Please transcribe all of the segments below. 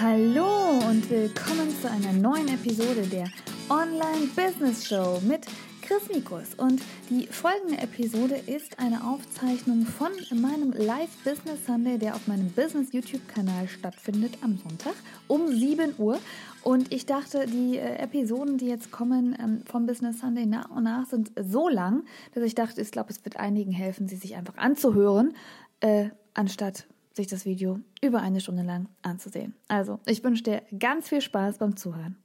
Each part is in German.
Hallo und willkommen zu einer neuen Episode der Online Business Show mit Chris Mikus. Und die folgende Episode ist eine Aufzeichnung von meinem Live Business Sunday, der auf meinem Business YouTube-Kanal stattfindet am Sonntag um 7 Uhr. Und ich dachte, die äh, Episoden, die jetzt kommen ähm, vom Business Sunday nach und nach, sind so lang, dass ich dachte, ich glaube, es wird einigen helfen, sie sich einfach anzuhören, äh, anstatt sich das Video über eine Stunde lang anzusehen. Also, ich wünsche dir ganz viel Spaß beim Zuhören.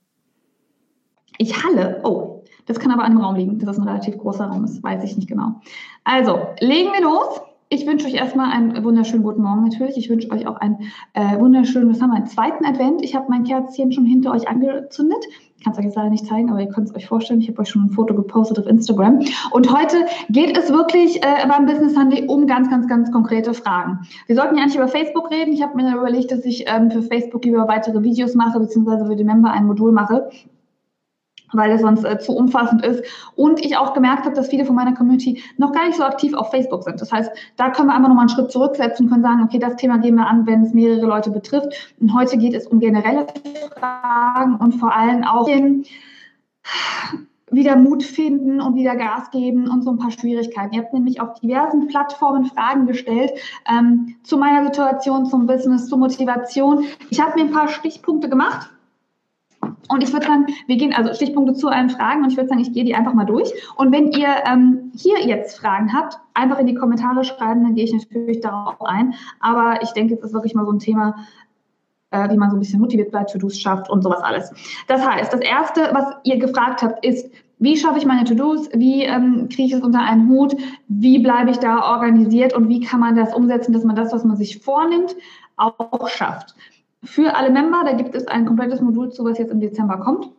Ich halle. Oh, das kann aber an dem Raum liegen, dass das ein relativ großer Raum ist. Weiß ich nicht genau. Also, legen wir los. Ich wünsche euch erstmal einen wunderschönen guten Morgen natürlich. Ich wünsche euch auch einen äh, wunderschönen, was haben wir, einen zweiten Advent. Ich habe mein Kerzchen schon hinter euch angezündet. Ich kann es euch jetzt leider nicht zeigen, aber ihr könnt es euch vorstellen. Ich habe euch schon ein Foto gepostet auf Instagram. Und heute geht es wirklich äh, beim Business Sunday um ganz, ganz, ganz konkrete Fragen. Wir sollten ja nicht über Facebook reden. Ich habe mir überlegt, dass ich ähm, für Facebook lieber weitere Videos mache, beziehungsweise für die Member ein Modul mache weil es sonst äh, zu umfassend ist. Und ich auch gemerkt habe, dass viele von meiner Community noch gar nicht so aktiv auf Facebook sind. Das heißt, da können wir einfach nochmal einen Schritt zurücksetzen und können sagen, okay, das Thema gehen wir an, wenn es mehrere Leute betrifft. Und heute geht es um generelle Fragen und vor allem auch den wieder Mut finden und wieder Gas geben und so ein paar Schwierigkeiten. Ihr habt nämlich auf diversen Plattformen Fragen gestellt ähm, zu meiner Situation, zum Business, zur Motivation. Ich habe mir ein paar Stichpunkte gemacht und ich würde sagen, wir gehen also Stichpunkte zu allen Fragen und ich würde sagen, ich gehe die einfach mal durch. Und wenn ihr ähm, hier jetzt Fragen habt, einfach in die Kommentare schreiben, dann gehe ich natürlich darauf ein. Aber ich denke, es ist wirklich mal so ein Thema, äh, wie man so ein bisschen motiviert bleibt, To-Dos schafft und sowas alles. Das heißt, das Erste, was ihr gefragt habt, ist, wie schaffe ich meine To-Dos? Wie ähm, kriege ich es unter einen Hut? Wie bleibe ich da organisiert? Und wie kann man das umsetzen, dass man das, was man sich vornimmt, auch schafft? Für alle Member. Da gibt es ein komplettes Modul zu, was jetzt im Dezember kommt.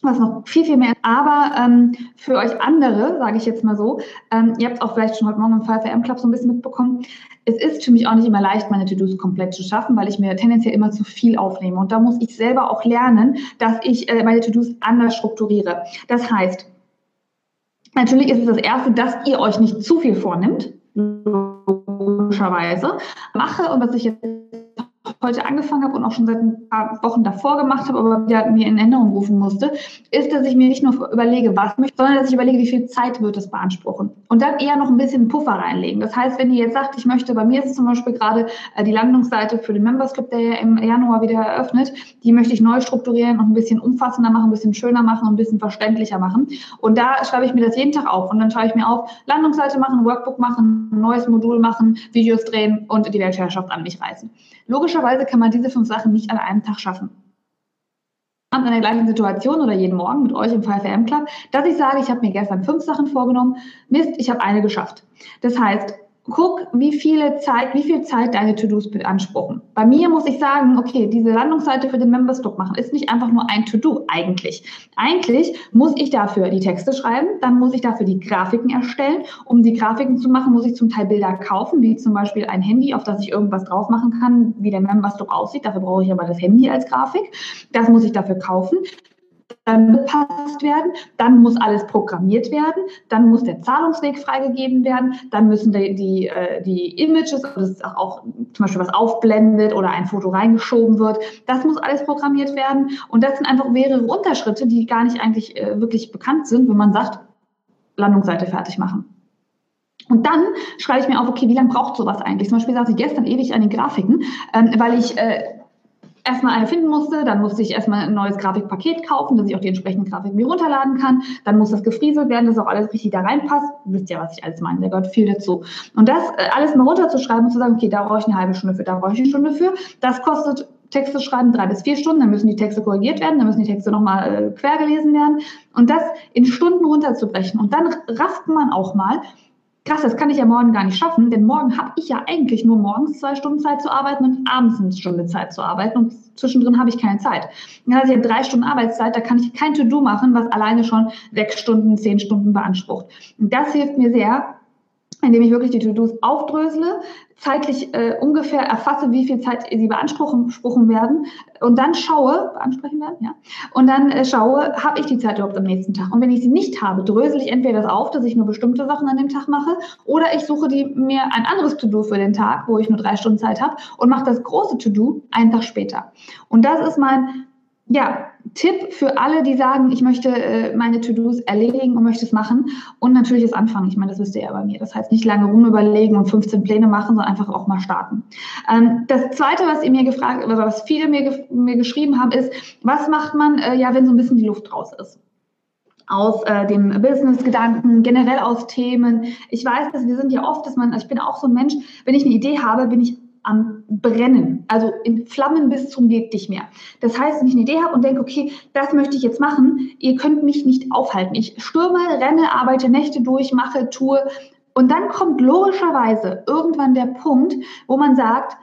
Was noch viel, viel mehr. Aber ähm, für euch andere, sage ich jetzt mal so, ähm, ihr habt es auch vielleicht schon heute Morgen im 5am Club so ein bisschen mitbekommen, es ist für mich auch nicht immer leicht, meine To-Dos komplett zu schaffen, weil ich mir tendenziell immer zu viel aufnehme. Und da muss ich selber auch lernen, dass ich äh, meine To-Dos anders strukturiere. Das heißt, natürlich ist es das Erste, dass ihr euch nicht zu viel vornimmt, logischerweise, mache und was ich jetzt heute angefangen habe und auch schon seit ein paar Wochen davor gemacht habe, aber wieder mir in Erinnerung rufen musste, ist, dass ich mir nicht nur überlege, was möchte, sondern dass ich überlege, wie viel Zeit wird es beanspruchen. Und dann eher noch ein bisschen Puffer reinlegen. Das heißt, wenn ihr jetzt sagt, ich möchte, bei mir ist zum Beispiel gerade äh, die Landungsseite für den Members Club, der ja im Januar wieder eröffnet, die möchte ich neu strukturieren und ein bisschen umfassender machen, ein bisschen schöner machen und ein bisschen verständlicher machen. Und da schreibe ich mir das jeden Tag auf und dann schreibe ich mir auf, Landungsseite machen, Workbook machen, ein neues Modul machen, Videos drehen und die Weltherrschaft an mich reißen. Logischerweise kann man diese fünf Sachen nicht an einem Tag schaffen. In der gleichen Situation oder jeden Morgen mit euch im 5am Club, dass ich sage, ich habe mir gestern fünf Sachen vorgenommen, Mist, ich habe eine geschafft. Das heißt, guck, wie viele Zeit, wie viel Zeit deine To-Dos beanspruchen. Bei mir muss ich sagen, okay, diese Landungsseite für den Members Club machen ist nicht einfach nur ein To-Do eigentlich. Eigentlich muss ich dafür die Texte schreiben, dann muss ich dafür die Grafiken erstellen. Um die Grafiken zu machen, muss ich zum Teil Bilder kaufen, wie zum Beispiel ein Handy, auf das ich irgendwas drauf machen kann, wie der Members Club aussieht. Dafür brauche ich aber das Handy als Grafik. Das muss ich dafür kaufen dann bepasst werden, dann muss alles programmiert werden, dann muss der Zahlungsweg freigegeben werden, dann müssen die, die, äh, die Images, also das ist auch zum Beispiel was aufblendet oder ein Foto reingeschoben wird, das muss alles programmiert werden. Und das sind einfach mehrere Unterschritte, die gar nicht eigentlich äh, wirklich bekannt sind, wenn man sagt, Landungsseite fertig machen. Und dann schreibe ich mir auf, okay, wie lange braucht sowas eigentlich? Zum Beispiel saß ich gestern ewig an den Grafiken, ähm, weil ich äh, erstmal eine finden musste, dann musste ich erstmal ein neues Grafikpaket kaufen, dass ich auch die entsprechenden Grafiken mir runterladen kann. Dann muss das gefrieselt werden, dass auch alles richtig da reinpasst. Wisst ja, was ich alles meine, da gehört viel dazu. Und das äh, alles mal runterzuschreiben und zu sagen, okay, da brauche ich eine halbe Stunde für, da brauche ich eine Stunde für. Das kostet Texte schreiben drei bis vier Stunden, dann müssen die Texte korrigiert werden, dann müssen die Texte nochmal äh, quer gelesen werden. Und das in Stunden runterzubrechen. Und dann rafft man auch mal, krass, das kann ich ja morgen gar nicht schaffen, denn morgen habe ich ja eigentlich nur morgens zwei Stunden Zeit zu arbeiten und abends eine Stunde Zeit zu arbeiten und zwischendrin habe ich keine Zeit. Dann habe ich ja drei Stunden Arbeitszeit, da kann ich kein To-Do machen, was alleine schon sechs Stunden, zehn Stunden beansprucht. Und das hilft mir sehr, indem ich wirklich die To-Dos aufdrösele, zeitlich äh, ungefähr erfasse, wie viel Zeit sie beanspruchen werden und dann schaue, beansprechen werden, ja, und dann äh, schaue, habe ich die Zeit überhaupt am nächsten Tag? Und wenn ich sie nicht habe, drösel ich entweder das auf, dass ich nur bestimmte Sachen an dem Tag mache, oder ich suche die, mir ein anderes To-Do für den Tag, wo ich nur drei Stunden Zeit habe und mache das große To-Do einen Tag später. Und das ist mein ja, Tipp für alle, die sagen, ich möchte äh, meine To-Dos erledigen und möchte es machen. Und natürlich das Anfangen. Ich meine, das wisst ihr ja bei mir. Das heißt, nicht lange rumüberlegen und 15 Pläne machen, sondern einfach auch mal starten. Ähm, das Zweite, was ihr mir gefragt oder was viele mir, mir geschrieben haben, ist, was macht man, äh, ja, wenn so ein bisschen die Luft raus ist? aus äh, dem Business-Gedanken, generell aus Themen. Ich weiß, dass wir sind ja oft, dass man, also ich bin auch so ein Mensch, wenn ich eine Idee habe, bin ich am Brennen, also in Flammen bis zum geht nicht mehr. Das heißt, wenn ich eine Idee habe und denke, okay, das möchte ich jetzt machen, ihr könnt mich nicht aufhalten. Ich stürme, renne, arbeite Nächte durch, mache, tue. Und dann kommt logischerweise irgendwann der Punkt, wo man sagt,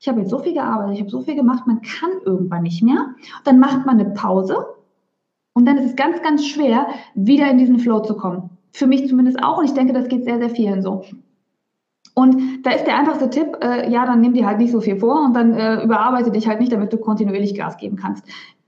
ich habe jetzt so viel gearbeitet, ich habe so viel gemacht, man kann irgendwann nicht mehr. Dann macht man eine Pause und dann ist es ganz, ganz schwer, wieder in diesen Flow zu kommen. Für mich zumindest auch und ich denke, das geht sehr, sehr vielen so. Und da ist der einfachste Tipp, äh, ja, dann nimm dir halt nicht so viel vor und dann äh, überarbeite dich halt nicht, damit du kontinuierlich Gas geben kannst.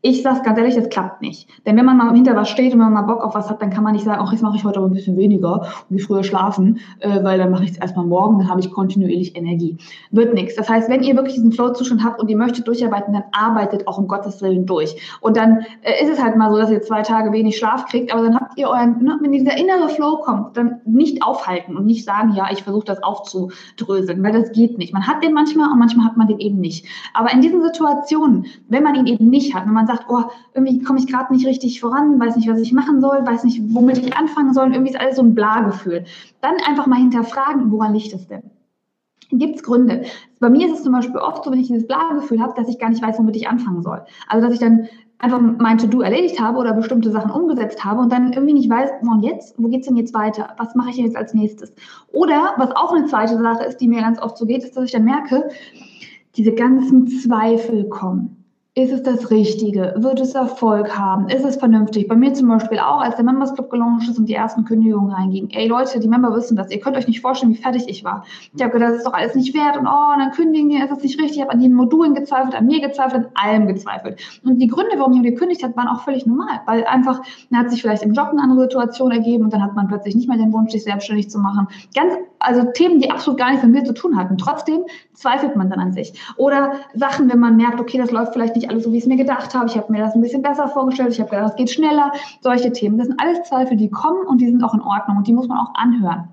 Ich sage ganz ehrlich, das klappt nicht. Denn wenn man mal hinter was steht und wenn man mal Bock auf was hat, dann kann man nicht sagen, ach, jetzt mache ich heute aber ein bisschen weniger und wie früher schlafen, äh, weil dann mache ich es erstmal morgen, dann habe ich kontinuierlich Energie. Wird nichts. Das heißt, wenn ihr wirklich diesen Flow-Zustand habt und ihr möchtet durcharbeiten, dann arbeitet auch um Gottes Willen durch. Und dann äh, ist es halt mal so, dass ihr zwei Tage wenig Schlaf kriegt, aber dann habt ihr euren, ne, wenn dieser innere Flow kommt, dann nicht aufhalten und nicht sagen, ja, ich versuche das aufzudröseln, weil das geht nicht. Man hat den manchmal und manchmal hat man den eben nicht. Aber in diesen Situationen, wenn man ihn eben nicht hat, wenn man sagt, sagt, oh, irgendwie komme ich gerade nicht richtig voran, weiß nicht, was ich machen soll, weiß nicht, womit ich anfangen soll, irgendwie ist alles so ein Bla-Gefühl. Dann einfach mal hinterfragen, woran liegt es denn? Gibt es Gründe? Bei mir ist es zum Beispiel oft so, wenn ich dieses Bla-Gefühl habe, dass ich gar nicht weiß, womit ich anfangen soll. Also, dass ich dann einfach mein To-Do erledigt habe oder bestimmte Sachen umgesetzt habe und dann irgendwie nicht weiß, und jetzt, wo geht es denn jetzt weiter? Was mache ich jetzt als nächstes? Oder, was auch eine zweite Sache ist, die mir ganz oft so geht, ist, dass ich dann merke, diese ganzen Zweifel kommen. Ist es das Richtige? Wird es Erfolg haben? Ist es vernünftig? Bei mir zum Beispiel auch, als der Members Club gelauncht ist und die ersten Kündigungen reingingen. Ey Leute, die Member wissen das. Ihr könnt euch nicht vorstellen, wie fertig ich war. Ich habe gedacht, das ist doch alles nicht wert und oh, dann kündigen die, ist das nicht richtig. Ich habe an den Modulen gezweifelt, an mir gezweifelt, an allem gezweifelt. Und die Gründe, warum jemand gekündigt hat, waren auch völlig normal. Weil einfach, dann hat sich vielleicht im Job eine andere Situation ergeben und dann hat man plötzlich nicht mehr den Wunsch, sich selbstständig zu machen. Ganz, also Themen, die absolut gar nichts mit mir zu tun hatten. Trotzdem zweifelt man dann an sich. Oder Sachen, wenn man merkt, okay, das läuft vielleicht nicht alles so, wie ich es mir gedacht habe. Ich habe mir das ein bisschen besser vorgestellt. Ich habe gedacht, es geht schneller. Solche Themen. Das sind alles Zweifel, die kommen und die sind auch in Ordnung und die muss man auch anhören.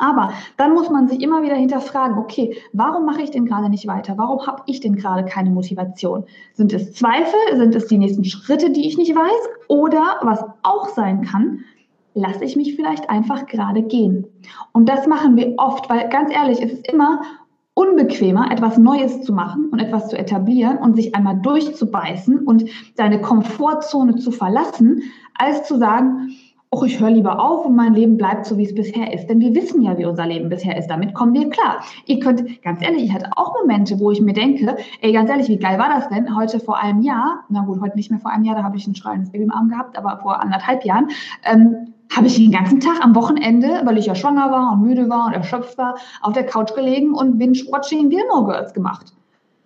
Aber dann muss man sich immer wieder hinterfragen, okay, warum mache ich denn gerade nicht weiter? Warum habe ich denn gerade keine Motivation? Sind es Zweifel? Sind es die nächsten Schritte, die ich nicht weiß? Oder was auch sein kann, lasse ich mich vielleicht einfach gerade gehen. Und das machen wir oft, weil ganz ehrlich, es ist immer unbequemer, etwas Neues zu machen und etwas zu etablieren und sich einmal durchzubeißen und seine Komfortzone zu verlassen, als zu sagen, oh, ich höre lieber auf und mein Leben bleibt so, wie es bisher ist. Denn wir wissen ja, wie unser Leben bisher ist. Damit kommen wir klar. Ihr könnt, ganz ehrlich, ich hatte auch Momente, wo ich mir denke, ey, ganz ehrlich, wie geil war das denn? Heute vor einem Jahr, na gut, heute nicht mehr vor einem Jahr, da habe ich ein schreiendes Baby im Arm gehabt, aber vor anderthalb Jahren, ähm, habe ich den ganzen Tag am Wochenende, weil ich ja schwanger war und müde war und erschöpft war, auf der Couch gelegen und Binge-Watching Gilmore Girls gemacht.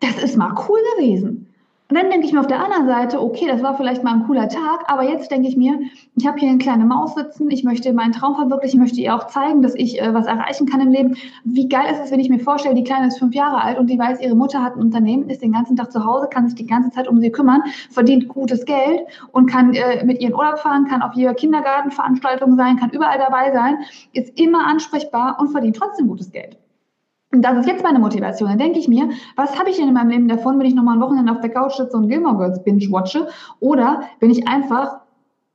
Das ist mal cool gewesen. Und dann denke ich mir auf der anderen Seite, okay, das war vielleicht mal ein cooler Tag, aber jetzt denke ich mir, ich habe hier eine kleine Maus sitzen, ich möchte meinen Traum verwirklichen, ich möchte ihr auch zeigen, dass ich äh, was erreichen kann im Leben. Wie geil ist es, wenn ich mir vorstelle, die Kleine ist fünf Jahre alt und die weiß, ihre Mutter hat ein Unternehmen, ist den ganzen Tag zu Hause, kann sich die ganze Zeit um sie kümmern, verdient gutes Geld und kann äh, mit ihren Urlaub fahren, kann auf jeder Kindergartenveranstaltung sein, kann überall dabei sein, ist immer ansprechbar und verdient trotzdem gutes Geld. Und das ist jetzt meine Motivation. Dann denke ich mir, was habe ich denn in meinem Leben davon, wenn ich nochmal ein Wochenende auf der Couch sitze und Gilmore Girls binge-watche? Oder wenn ich einfach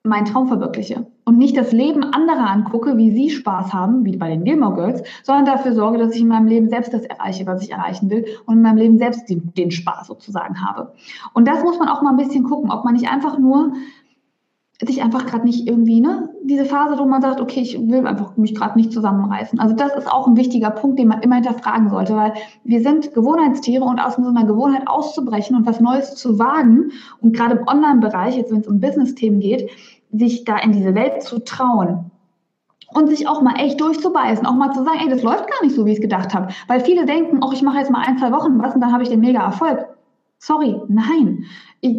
meinen Traum verwirkliche und nicht das Leben anderer angucke, wie sie Spaß haben, wie bei den Gilmore Girls, sondern dafür sorge, dass ich in meinem Leben selbst das erreiche, was ich erreichen will und in meinem Leben selbst den, den Spaß sozusagen habe. Und das muss man auch mal ein bisschen gucken, ob man nicht einfach nur sich einfach gerade nicht irgendwie, ne, diese Phase, wo man sagt, okay, ich will einfach mich gerade nicht zusammenreißen. Also das ist auch ein wichtiger Punkt, den man immer hinterfragen sollte, weil wir sind Gewohnheitstiere und aus so einer Gewohnheit auszubrechen und was Neues zu wagen und gerade im Online-Bereich, jetzt wenn es um Business-Themen geht, sich da in diese Welt zu trauen und sich auch mal echt durchzubeißen, auch mal zu sagen, ey, das läuft gar nicht so, wie ich es gedacht habe. Weil viele denken, oh, ich mache jetzt mal ein, zwei Wochen was und dann habe ich den mega Erfolg. Sorry, nein.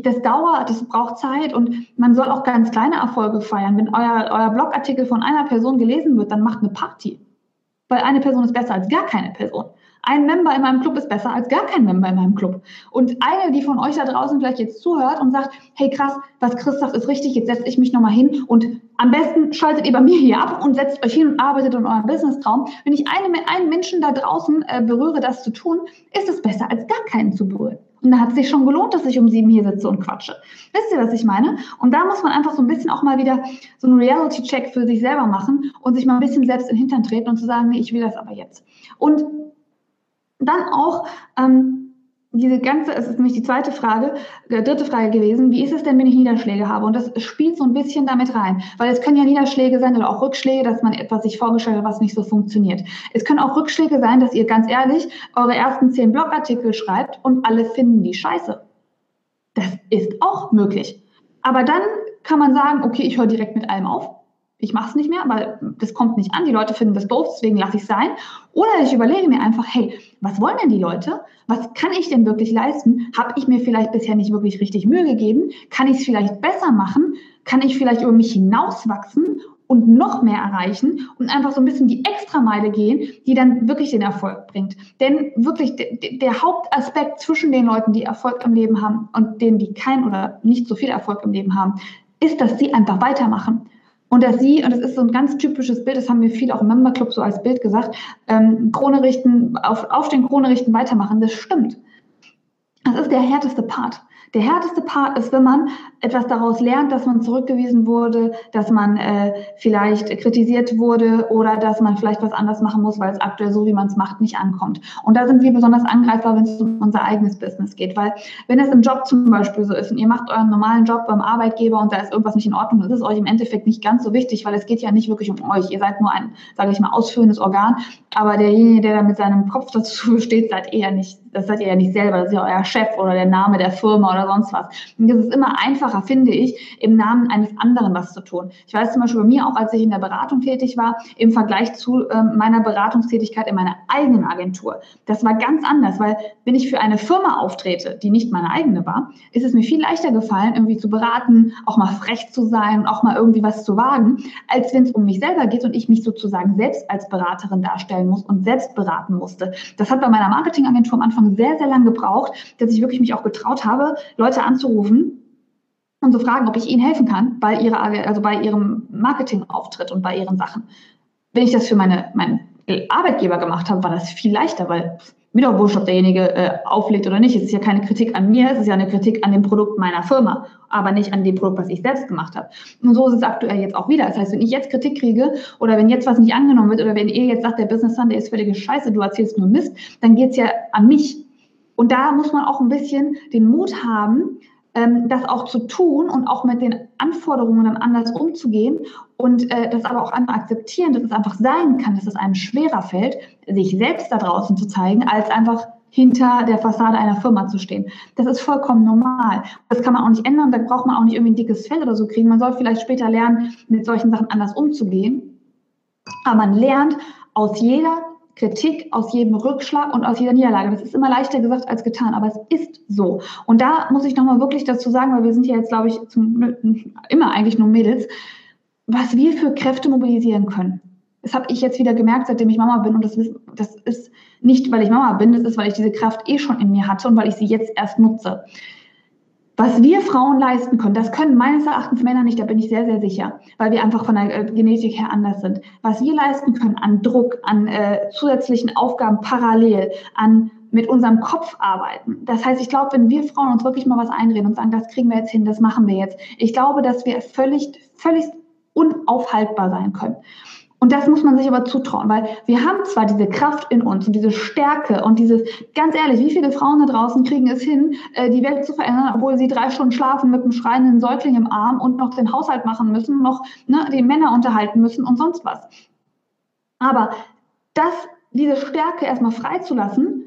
Das dauert, das braucht Zeit und man soll auch ganz kleine Erfolge feiern. Wenn euer, euer Blogartikel von einer Person gelesen wird, dann macht eine Party. Weil eine Person ist besser als gar keine Person. Ein Member in meinem Club ist besser als gar kein Member in meinem Club. Und eine, die von euch da draußen vielleicht jetzt zuhört und sagt, hey krass, was Chris sagt, ist richtig, jetzt setze ich mich nochmal hin und am besten schaltet ihr bei mir hier ab und setzt euch hin und arbeitet an eurem Business-Traum. Wenn ich eine, einen Menschen da draußen äh, berühre, das zu tun, ist es besser, als gar keinen zu berühren. Und da hat es sich schon gelohnt, dass ich um sieben hier sitze und quatsche. Wisst ihr, was ich meine? Und da muss man einfach so ein bisschen auch mal wieder so einen Reality-Check für sich selber machen und sich mal ein bisschen selbst in den Hintern treten und zu sagen, nee, ich will das aber jetzt. Und dann auch ähm, diese ganze, es ist nämlich die zweite Frage, der dritte Frage gewesen, wie ist es denn, wenn ich Niederschläge habe? Und das spielt so ein bisschen damit rein, weil es können ja Niederschläge sein oder auch Rückschläge, dass man etwas sich vorgestellt hat, was nicht so funktioniert. Es können auch Rückschläge sein, dass ihr ganz ehrlich eure ersten zehn Blogartikel schreibt und alle finden die scheiße. Das ist auch möglich. Aber dann kann man sagen, okay, ich höre direkt mit allem auf ich mache es nicht mehr, weil das kommt nicht an, die Leute finden das doof, deswegen lasse ich es sein. Oder ich überlege mir einfach, hey, was wollen denn die Leute? Was kann ich denn wirklich leisten? Habe ich mir vielleicht bisher nicht wirklich richtig Mühe gegeben? Kann ich es vielleicht besser machen? Kann ich vielleicht über mich hinauswachsen und noch mehr erreichen und einfach so ein bisschen die Extrameile gehen, die dann wirklich den Erfolg bringt. Denn wirklich der Hauptaspekt zwischen den Leuten, die Erfolg im Leben haben und denen, die kein oder nicht so viel Erfolg im Leben haben, ist, dass sie einfach weitermachen. Und dass sie, und das ist so ein ganz typisches Bild, das haben wir viel auch im Member Club so als Bild gesagt, ähm, Krone richten, auf, auf den Krone richten, weitermachen, das stimmt. Das ist der härteste Part. Der härteste Part ist, wenn man etwas daraus lernt, dass man zurückgewiesen wurde, dass man äh, vielleicht kritisiert wurde oder dass man vielleicht was anders machen muss, weil es aktuell so, wie man es macht, nicht ankommt. Und da sind wir besonders angreifbar, wenn es um unser eigenes Business geht, weil wenn es im Job zum Beispiel so ist und ihr macht euren normalen Job beim Arbeitgeber und da ist irgendwas nicht in Ordnung, das ist euch im Endeffekt nicht ganz so wichtig, weil es geht ja nicht wirklich um euch. Ihr seid nur ein, sage ich mal, ausführendes Organ, aber derjenige, der da mit seinem Kopf dazu steht, seid ihr nicht das seid ihr ja nicht selber, das ist ja euer Chef oder der Name der Firma oder sonst was. Und das ist immer einfacher, finde ich, im Namen eines anderen was zu tun. Ich weiß zum Beispiel bei mir auch, als ich in der Beratung tätig war, im Vergleich zu äh, meiner Beratungstätigkeit in meiner eigenen Agentur. Das war ganz anders, weil wenn ich für eine Firma auftrete, die nicht meine eigene war, ist es mir viel leichter gefallen, irgendwie zu beraten, auch mal frech zu sein und auch mal irgendwie was zu wagen, als wenn es um mich selber geht und ich mich sozusagen selbst als Beraterin darstellen muss und selbst beraten musste. Das hat bei meiner Marketingagentur am Anfang sehr, sehr lange gebraucht, dass ich wirklich mich auch getraut habe, Leute anzurufen und zu fragen, ob ich ihnen helfen kann bei ihrer, also bei ihrem Marketingauftritt und bei ihren Sachen. Wenn ich das für meine, meinen Arbeitgeber gemacht habe, war das viel leichter, weil mir doch wurscht, ob derjenige äh, auflegt oder nicht. Es ist ja keine Kritik an mir, es ist ja eine Kritik an dem Produkt meiner Firma, aber nicht an dem Produkt, was ich selbst gemacht habe. Und so ist es aktuell jetzt auch wieder. Das heißt, wenn ich jetzt Kritik kriege oder wenn jetzt was nicht angenommen wird oder wenn ihr jetzt sagt, der Business Sunday ist völlige Scheiße, du erzählst nur Mist, dann geht's ja an mich. Und da muss man auch ein bisschen den Mut haben, ähm, das auch zu tun und auch mit den Anforderungen dann anders umzugehen und äh, das aber auch einfach akzeptieren, dass es einfach sein kann, dass es einem schwerer fällt, sich selbst da draußen zu zeigen, als einfach hinter der Fassade einer Firma zu stehen. Das ist vollkommen normal. Das kann man auch nicht ändern, da braucht man auch nicht irgendwie ein dickes Fell oder so kriegen. Man soll vielleicht später lernen, mit solchen Sachen anders umzugehen. Aber man lernt aus jeder Kritik aus jedem Rückschlag und aus jeder Niederlage. Das ist immer leichter gesagt als getan, aber es ist so. Und da muss ich nochmal wirklich dazu sagen, weil wir sind ja jetzt, glaube ich, zum, immer eigentlich nur Mädels, was wir für Kräfte mobilisieren können. Das habe ich jetzt wieder gemerkt, seitdem ich Mama bin. Und das ist, das ist nicht, weil ich Mama bin, das ist, weil ich diese Kraft eh schon in mir hatte und weil ich sie jetzt erst nutze. Was wir Frauen leisten können, das können meines Erachtens Männer nicht, da bin ich sehr, sehr sicher, weil wir einfach von der äh, Genetik her anders sind. Was wir leisten können an Druck, an äh, zusätzlichen Aufgaben parallel, an mit unserem Kopf arbeiten. Das heißt, ich glaube, wenn wir Frauen uns wirklich mal was einreden und sagen, das kriegen wir jetzt hin, das machen wir jetzt, ich glaube, dass wir völlig, völlig unaufhaltbar sein können. Und das muss man sich aber zutrauen, weil wir haben zwar diese Kraft in uns und diese Stärke und dieses, ganz ehrlich, wie viele Frauen da draußen kriegen es hin, äh, die Welt zu verändern, obwohl sie drei Stunden schlafen mit einem schreienden Säugling im Arm und noch den Haushalt machen müssen, noch ne, die Männer unterhalten müssen und sonst was. Aber das, diese Stärke erstmal freizulassen,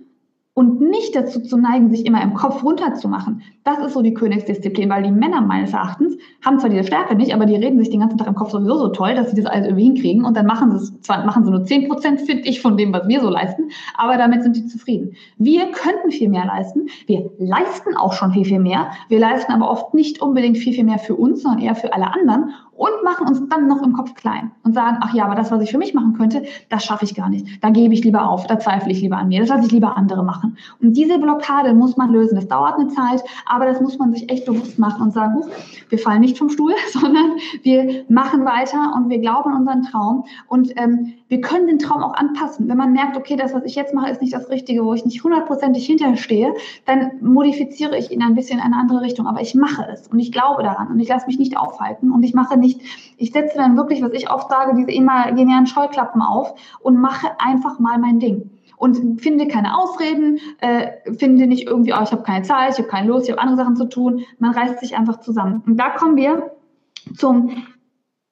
und nicht dazu zu neigen, sich immer im Kopf runterzumachen. Das ist so die Königsdisziplin, weil die Männer meines Erachtens haben zwar diese Stärke nicht, aber die reden sich den ganzen Tag im Kopf sowieso so toll, dass sie das alles irgendwie hinkriegen und dann machen sie es, zwar machen sie nur 10 Prozent, finde ich, von dem, was wir so leisten, aber damit sind die zufrieden. Wir könnten viel mehr leisten, wir leisten auch schon viel, viel mehr, wir leisten aber oft nicht unbedingt viel, viel mehr für uns, sondern eher für alle anderen und machen uns dann noch im Kopf klein und sagen, ach ja, aber das, was ich für mich machen könnte, das schaffe ich gar nicht. Da gebe ich lieber auf, da zweifle ich lieber an mir, das lasse ich lieber andere machen. Und diese Blockade muss man lösen. Das dauert eine Zeit, aber das muss man sich echt bewusst machen und sagen, wir fallen nicht vom Stuhl, sondern wir machen weiter und wir glauben an unseren Traum und ähm, wir können den Traum auch anpassen. Wenn man merkt, okay, das, was ich jetzt mache, ist nicht das Richtige, wo ich nicht hundertprozentig hinterstehe, dann modifiziere ich ihn ein bisschen in eine andere Richtung. Aber ich mache es und ich glaube daran und ich lasse mich nicht aufhalten und ich mache nicht, ich setze dann wirklich, was ich oft sage, diese imaginären Scheuklappen auf und mache einfach mal mein Ding und finde keine Ausreden, äh, finde nicht irgendwie, oh, ich habe keine Zeit, ich habe keine Lust, ich habe andere Sachen zu tun. Man reißt sich einfach zusammen. Und da kommen wir zum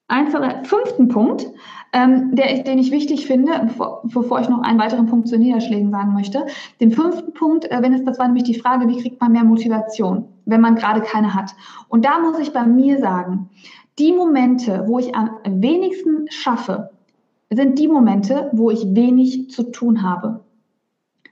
einfachen fünften Punkt ähm, der, den ich wichtig finde, bevor, ich noch einen weiteren Punkt zu Niederschlägen sagen möchte. Den fünften Punkt, äh, wenn es, das war nämlich die Frage, wie kriegt man mehr Motivation, wenn man gerade keine hat. Und da muss ich bei mir sagen, die Momente, wo ich am wenigsten schaffe, sind die Momente, wo ich wenig zu tun habe.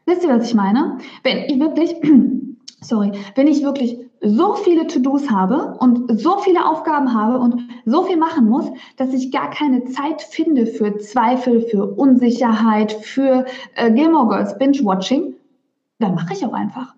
Wisst ihr, was ich meine? Wenn ich wirklich, sorry, wenn ich wirklich so viele To-Dos habe und so viele Aufgaben habe und so viel machen muss, dass ich gar keine Zeit finde für Zweifel, für Unsicherheit, für äh, Gilmore Girls Binge-Watching, dann mache ich auch einfach.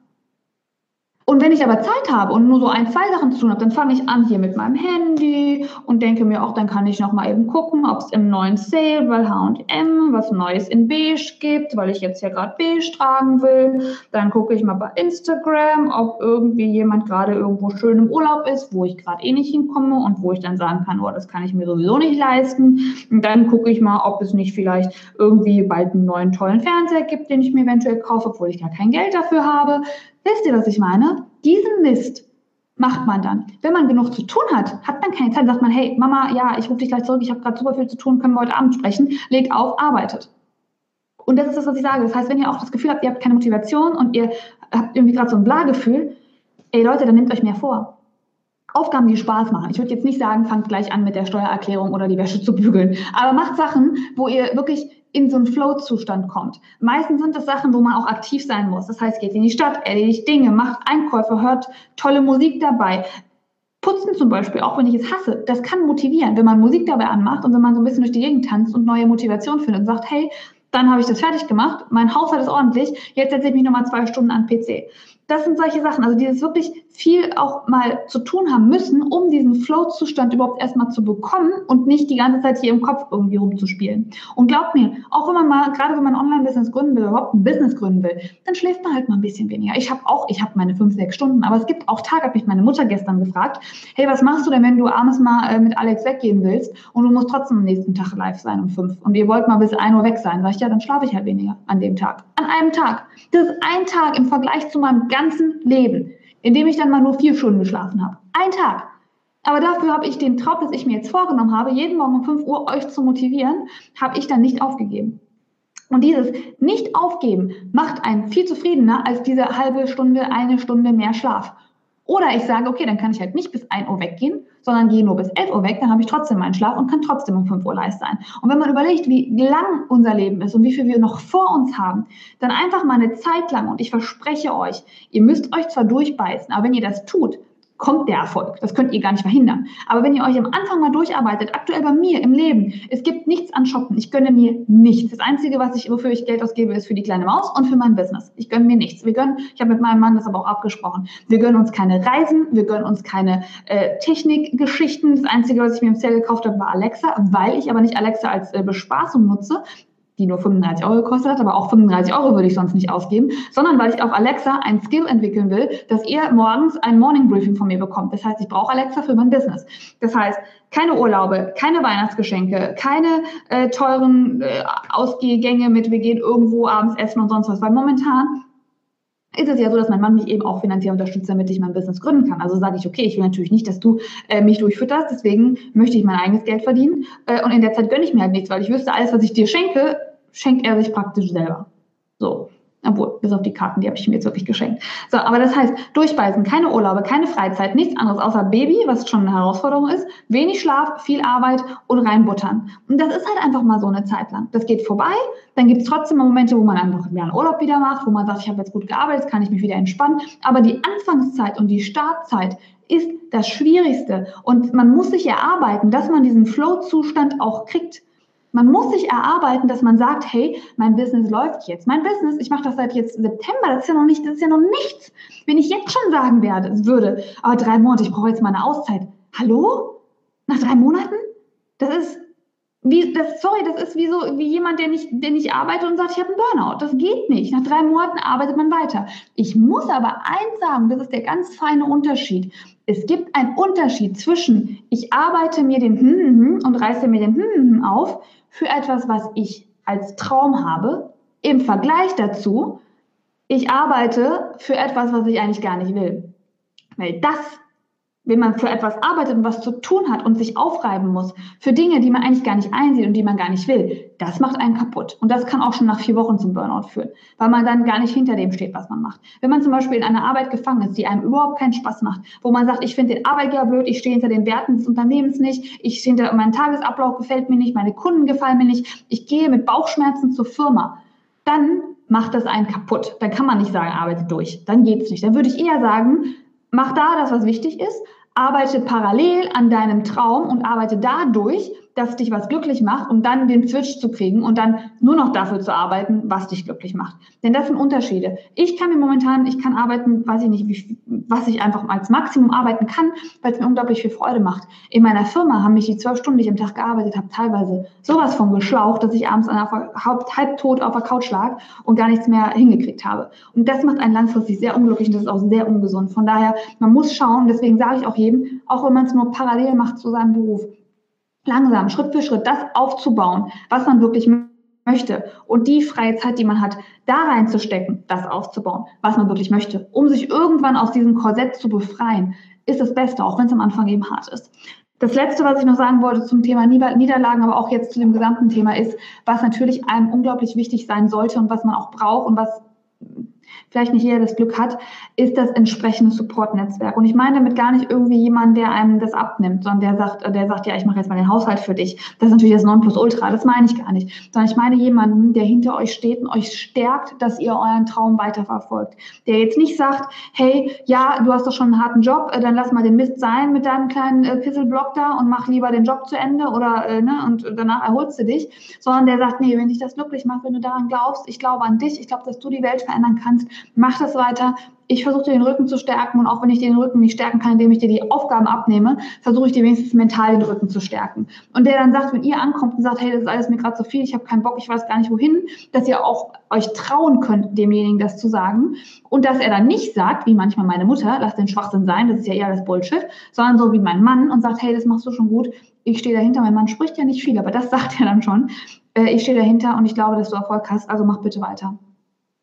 Und wenn ich aber Zeit habe und nur so ein, zwei Sachen zu tun habe, dann fange ich an hier mit meinem Handy und denke mir auch, dann kann ich noch mal eben gucken, ob es im neuen Sale bei H&M was Neues in Beige gibt, weil ich jetzt ja gerade Beige tragen will. Dann gucke ich mal bei Instagram, ob irgendwie jemand gerade irgendwo schön im Urlaub ist, wo ich gerade eh nicht hinkomme und wo ich dann sagen kann, oh, das kann ich mir sowieso nicht leisten. Und dann gucke ich mal, ob es nicht vielleicht irgendwie bald einen neuen tollen Fernseher gibt, den ich mir eventuell kaufe, obwohl ich gar kein Geld dafür habe. Wisst ihr, was ich meine? Diesen Mist macht man dann. Wenn man genug zu tun hat, hat man keine Zeit, sagt man, hey Mama, ja, ich rufe dich gleich zurück, ich habe gerade super viel zu tun, können wir heute Abend sprechen, legt auf, arbeitet. Und das ist das, was ich sage. Das heißt, wenn ihr auch das Gefühl habt, ihr habt keine Motivation und ihr habt irgendwie gerade so ein Bla-Gefühl, ey Leute, dann nehmt euch mehr vor. Aufgaben, die Spaß machen. Ich würde jetzt nicht sagen, fangt gleich an mit der Steuererklärung oder die Wäsche zu bügeln, aber macht Sachen, wo ihr wirklich in so einen Flow-Zustand kommt. Meistens sind das Sachen, wo man auch aktiv sein muss. Das heißt, geht in die Stadt, erledigt Dinge, macht Einkäufe, hört tolle Musik dabei. Putzen zum Beispiel, auch wenn ich es hasse, das kann motivieren, wenn man Musik dabei anmacht und wenn man so ein bisschen durch die Gegend tanzt und neue Motivation findet und sagt, hey, dann habe ich das fertig gemacht, mein Haushalt ist ordentlich, jetzt setze ich mich nochmal zwei Stunden an PC das sind solche Sachen, also dieses wirklich viel auch mal zu tun haben müssen, um diesen Flow-Zustand überhaupt erstmal zu bekommen und nicht die ganze Zeit hier im Kopf irgendwie rumzuspielen. Und glaubt mir, auch wenn man mal, gerade wenn man Online-Business gründen will, überhaupt ein Business gründen will, dann schläft man halt mal ein bisschen weniger. Ich habe auch, ich habe meine fünf, sechs Stunden, aber es gibt auch Tage, habe ich meine Mutter gestern gefragt, hey, was machst du denn, wenn du abends mal äh, mit Alex weggehen willst und du musst trotzdem am nächsten Tag live sein um fünf und ihr wollt mal bis ein Uhr weg sein? Sag ich, ja, dann schlafe ich halt weniger an dem Tag. An einem Tag. Das ist ein Tag im Vergleich zu meinem ganzen Leben, in dem ich dann mal nur vier Stunden geschlafen habe. Ein Tag. Aber dafür habe ich den Traum, das ich mir jetzt vorgenommen habe, jeden Morgen um 5 Uhr euch zu motivieren, habe ich dann nicht aufgegeben. Und dieses Nicht-Aufgeben macht einen viel zufriedener als diese halbe Stunde, eine Stunde mehr Schlaf. Oder ich sage, okay, dann kann ich halt nicht bis 1 Uhr weggehen, sondern gehe nur bis 11 Uhr weg, dann habe ich trotzdem meinen Schlaf und kann trotzdem um 5 Uhr leist sein. Und wenn man überlegt, wie lang unser Leben ist und wie viel wir noch vor uns haben, dann einfach mal eine Zeit lang, und ich verspreche euch, ihr müsst euch zwar durchbeißen, aber wenn ihr das tut, kommt der Erfolg. Das könnt ihr gar nicht verhindern. Aber wenn ihr euch am Anfang mal durcharbeitet, aktuell bei mir im Leben, es gibt nichts an Shoppen. Ich gönne mir nichts. Das Einzige, was ich, wofür ich Geld ausgebe, ist für die kleine Maus und für mein Business. Ich gönne mir nichts. Wir gönnen, ich habe mit meinem Mann das aber auch abgesprochen. Wir gönnen uns keine Reisen, wir gönnen uns keine äh, Technikgeschichten. Das Einzige, was ich mir im Sale gekauft habe, war Alexa, weil ich aber nicht Alexa als äh, Bespaßung nutze, die nur 35 Euro gekostet hat, aber auch 35 Euro würde ich sonst nicht ausgeben, sondern weil ich auf Alexa ein Skill entwickeln will, dass ihr morgens ein Morning Briefing von mir bekommt. Das heißt, ich brauche Alexa für mein Business. Das heißt, keine Urlaube, keine Weihnachtsgeschenke, keine äh, teuren äh, Ausgehgänge mit, wir gehen irgendwo abends essen und sonst was, weil momentan ist es ja so, dass mein Mann mich eben auch finanziell unterstützt, damit ich mein Business gründen kann. Also sage ich, okay, ich will natürlich nicht, dass du äh, mich durchfütterst, deswegen möchte ich mein eigenes Geld verdienen äh, und in der Zeit gönne ich mir halt nichts, weil ich wüsste, alles, was ich dir schenke, schenkt er sich praktisch selber. So. Obwohl, bis auf die Karten, die habe ich mir jetzt wirklich geschenkt. So, aber das heißt, durchbeißen, keine Urlaube, keine Freizeit, nichts anderes außer Baby, was schon eine Herausforderung ist, wenig Schlaf, viel Arbeit und reinbuttern. Und das ist halt einfach mal so eine Zeit lang. Das geht vorbei, dann gibt es trotzdem Momente, wo man einfach einen Urlaub wieder macht, wo man sagt, ich habe jetzt gut gearbeitet, kann ich mich wieder entspannen. Aber die Anfangszeit und die Startzeit ist das Schwierigste. Und man muss sich erarbeiten, dass man diesen Flow-Zustand auch kriegt. Man muss sich erarbeiten, dass man sagt, hey, mein Business läuft jetzt. Mein Business, ich mache das seit jetzt September, das ist ja noch nicht, das ist ja noch nichts. Wenn ich jetzt schon sagen werde, würde, aber drei Monate, ich brauche jetzt mal eine Auszeit. Hallo? Nach drei Monaten? Das ist wie, das, sorry, das ist wie so, wie jemand, der nicht, der nicht arbeitet und sagt, ich habe einen Burnout. Das geht nicht. Nach drei Monaten arbeitet man weiter. Ich muss aber eins sagen, das ist der ganz feine Unterschied. Es gibt einen Unterschied zwischen, ich arbeite mir den hm, hm, hm und reiße mir den hm, hm, hm auf für etwas, was ich als Traum habe, im Vergleich dazu, ich arbeite für etwas, was ich eigentlich gar nicht will. Weil das wenn man für etwas arbeitet und was zu tun hat und sich aufreiben muss, für Dinge, die man eigentlich gar nicht einsieht und die man gar nicht will, das macht einen kaputt. Und das kann auch schon nach vier Wochen zum Burnout führen, weil man dann gar nicht hinter dem steht, was man macht. Wenn man zum Beispiel in einer Arbeit gefangen ist, die einem überhaupt keinen Spaß macht, wo man sagt, ich finde den Arbeitgeber blöd, ich stehe hinter den Werten des Unternehmens nicht, ich hinter meinem Tagesablauf gefällt mir nicht, meine Kunden gefallen mir nicht, ich gehe mit Bauchschmerzen zur Firma, dann macht das einen kaputt. Dann kann man nicht sagen, arbeite durch. Dann geht's nicht. Dann würde ich eher sagen, mach da das, was wichtig ist, arbeite parallel an deinem Traum und arbeite dadurch, dass dich was glücklich macht, um dann den Switch zu kriegen und dann nur noch dafür zu arbeiten, was dich glücklich macht. Denn das sind Unterschiede. Ich kann mir momentan, ich kann arbeiten, weiß ich nicht, wie, was ich einfach als Maximum arbeiten kann, weil es mir unglaublich viel Freude macht. In meiner Firma haben mich die zwölf Stunden, die ich am Tag gearbeitet habe, teilweise sowas von geschlaucht, dass ich abends halb tot auf der Couch lag und gar nichts mehr hingekriegt habe. Und das macht einen langfristig sehr unglücklich und das ist auch sehr ungesund. Von daher, man muss schauen, deswegen sage ich auch jedem, auch wenn man es nur parallel macht zu seinem Beruf, langsam, Schritt für Schritt das aufzubauen, was man wirklich möchte und die freie Zeit, die man hat, da reinzustecken, das aufzubauen, was man wirklich möchte, um sich irgendwann aus diesem Korsett zu befreien, ist das Beste, auch wenn es am Anfang eben hart ist. Das Letzte, was ich noch sagen wollte zum Thema Niederlagen, aber auch jetzt zu dem gesamten Thema ist, was natürlich einem unglaublich wichtig sein sollte und was man auch braucht und was vielleicht nicht jeder das Glück hat, ist das entsprechende Support-Netzwerk. Und ich meine damit gar nicht irgendwie jemand, der einem das abnimmt, sondern der sagt, der sagt, ja, ich mache jetzt mal den Haushalt für dich. Das ist natürlich das Nonplusultra, das meine ich gar nicht. Sondern ich meine jemanden, der hinter euch steht und euch stärkt, dass ihr euren Traum weiterverfolgt. Der jetzt nicht sagt, hey, ja, du hast doch schon einen harten Job, äh, dann lass mal den Mist sein mit deinem kleinen äh, Pisselblock da und mach lieber den Job zu Ende oder äh, ne, und danach erholst du dich. Sondern der sagt, nee, wenn dich das glücklich macht, wenn du daran glaubst, ich glaube an dich, ich glaube, dass du die Welt verändern kannst, mach das weiter. Ich versuche dir den Rücken zu stärken und auch wenn ich dir den Rücken nicht stärken kann, indem ich dir die Aufgaben abnehme, versuche ich dir wenigstens mental den Rücken zu stärken. Und der dann sagt, wenn ihr ankommt und sagt, hey, das ist alles mir gerade zu viel, ich habe keinen Bock, ich weiß gar nicht wohin, dass ihr auch euch trauen könnt, demjenigen das zu sagen. Und dass er dann nicht sagt, wie manchmal meine Mutter, lass den Schwachsinn sein, das ist ja eher das Bullshit, sondern so wie mein Mann und sagt, hey, das machst du schon gut, ich stehe dahinter. Mein Mann spricht ja nicht viel, aber das sagt er dann schon. Äh, ich stehe dahinter und ich glaube, dass du Erfolg hast, also mach bitte weiter.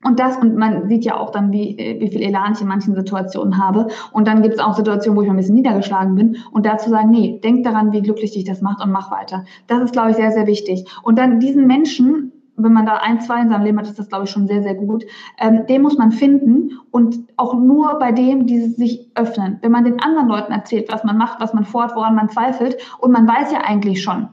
Und das, und man sieht ja auch dann, wie, äh, wie viel Elan ich in manchen Situationen habe. Und dann gibt es auch Situationen, wo ich mal ein bisschen niedergeschlagen bin. Und dazu sagen, nee, denk daran, wie glücklich dich das macht und mach weiter. Das ist, glaube ich, sehr, sehr wichtig. Und dann diesen Menschen, wenn man da ein, zwei in seinem Leben hat, ist das, glaube ich, schon sehr, sehr gut. Ähm, den muss man finden und auch nur bei dem, die sich öffnen. Wenn man den anderen Leuten erzählt, was man macht, was man fort, woran man zweifelt, und man weiß ja eigentlich schon,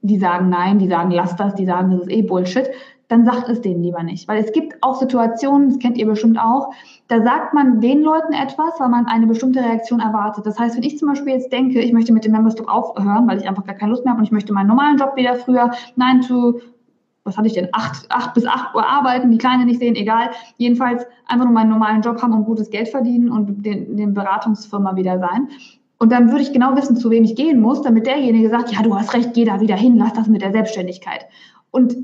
die sagen nein, die sagen lass das, die sagen, das ist eh Bullshit, dann sagt es denen lieber nicht. Weil es gibt auch Situationen, das kennt ihr bestimmt auch, da sagt man den Leuten etwas, weil man eine bestimmte Reaktion erwartet. Das heißt, wenn ich zum Beispiel jetzt denke, ich möchte mit dem Membership aufhören, weil ich einfach gar keine Lust mehr habe und ich möchte meinen normalen Job wieder früher 9 to, was hatte ich denn, 8, 8 bis 8 Uhr arbeiten, die Kleine nicht sehen, egal. Jedenfalls einfach nur meinen normalen Job haben und gutes Geld verdienen und den, den Beratungsfirma wieder sein. Und dann würde ich genau wissen, zu wem ich gehen muss, damit derjenige sagt, ja, du hast recht, geh da wieder hin, lass das mit der Selbstständigkeit. Und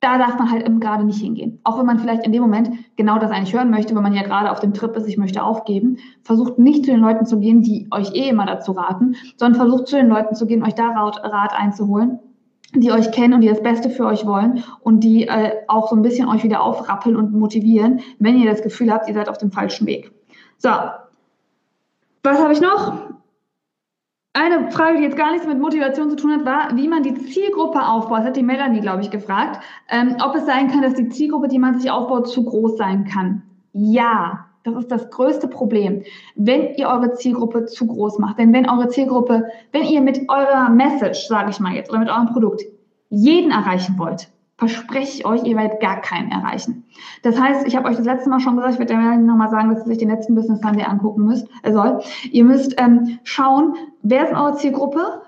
da darf man halt eben gerade nicht hingehen. Auch wenn man vielleicht in dem Moment genau das eigentlich hören möchte, wenn man ja gerade auf dem Trip ist, ich möchte aufgeben, versucht nicht zu den Leuten zu gehen, die euch eh immer dazu raten, sondern versucht zu den Leuten zu gehen, euch da Rat einzuholen, die euch kennen und die das Beste für euch wollen und die äh, auch so ein bisschen euch wieder aufrappeln und motivieren, wenn ihr das Gefühl habt, ihr seid auf dem falschen Weg. So, was habe ich noch? Eine Frage, die jetzt gar nichts mit Motivation zu tun hat, war, wie man die Zielgruppe aufbaut. Das hat die Melanie, glaube ich, gefragt. Ähm, ob es sein kann, dass die Zielgruppe, die man sich aufbaut, zu groß sein kann. Ja, das ist das größte Problem, wenn ihr eure Zielgruppe zu groß macht. Denn wenn eure Zielgruppe, wenn ihr mit eurer Message, sage ich mal jetzt, oder mit eurem Produkt jeden erreichen wollt, verspreche ich euch, ihr werdet gar keinen erreichen. Das heißt, ich habe euch das letzte Mal schon gesagt, ich werde Melanie nochmal sagen, dass ihr sich den letzten Business Sunday angucken müsst, äh, soll. Ihr müsst ähm, schauen, wer ist eure Zielgruppe?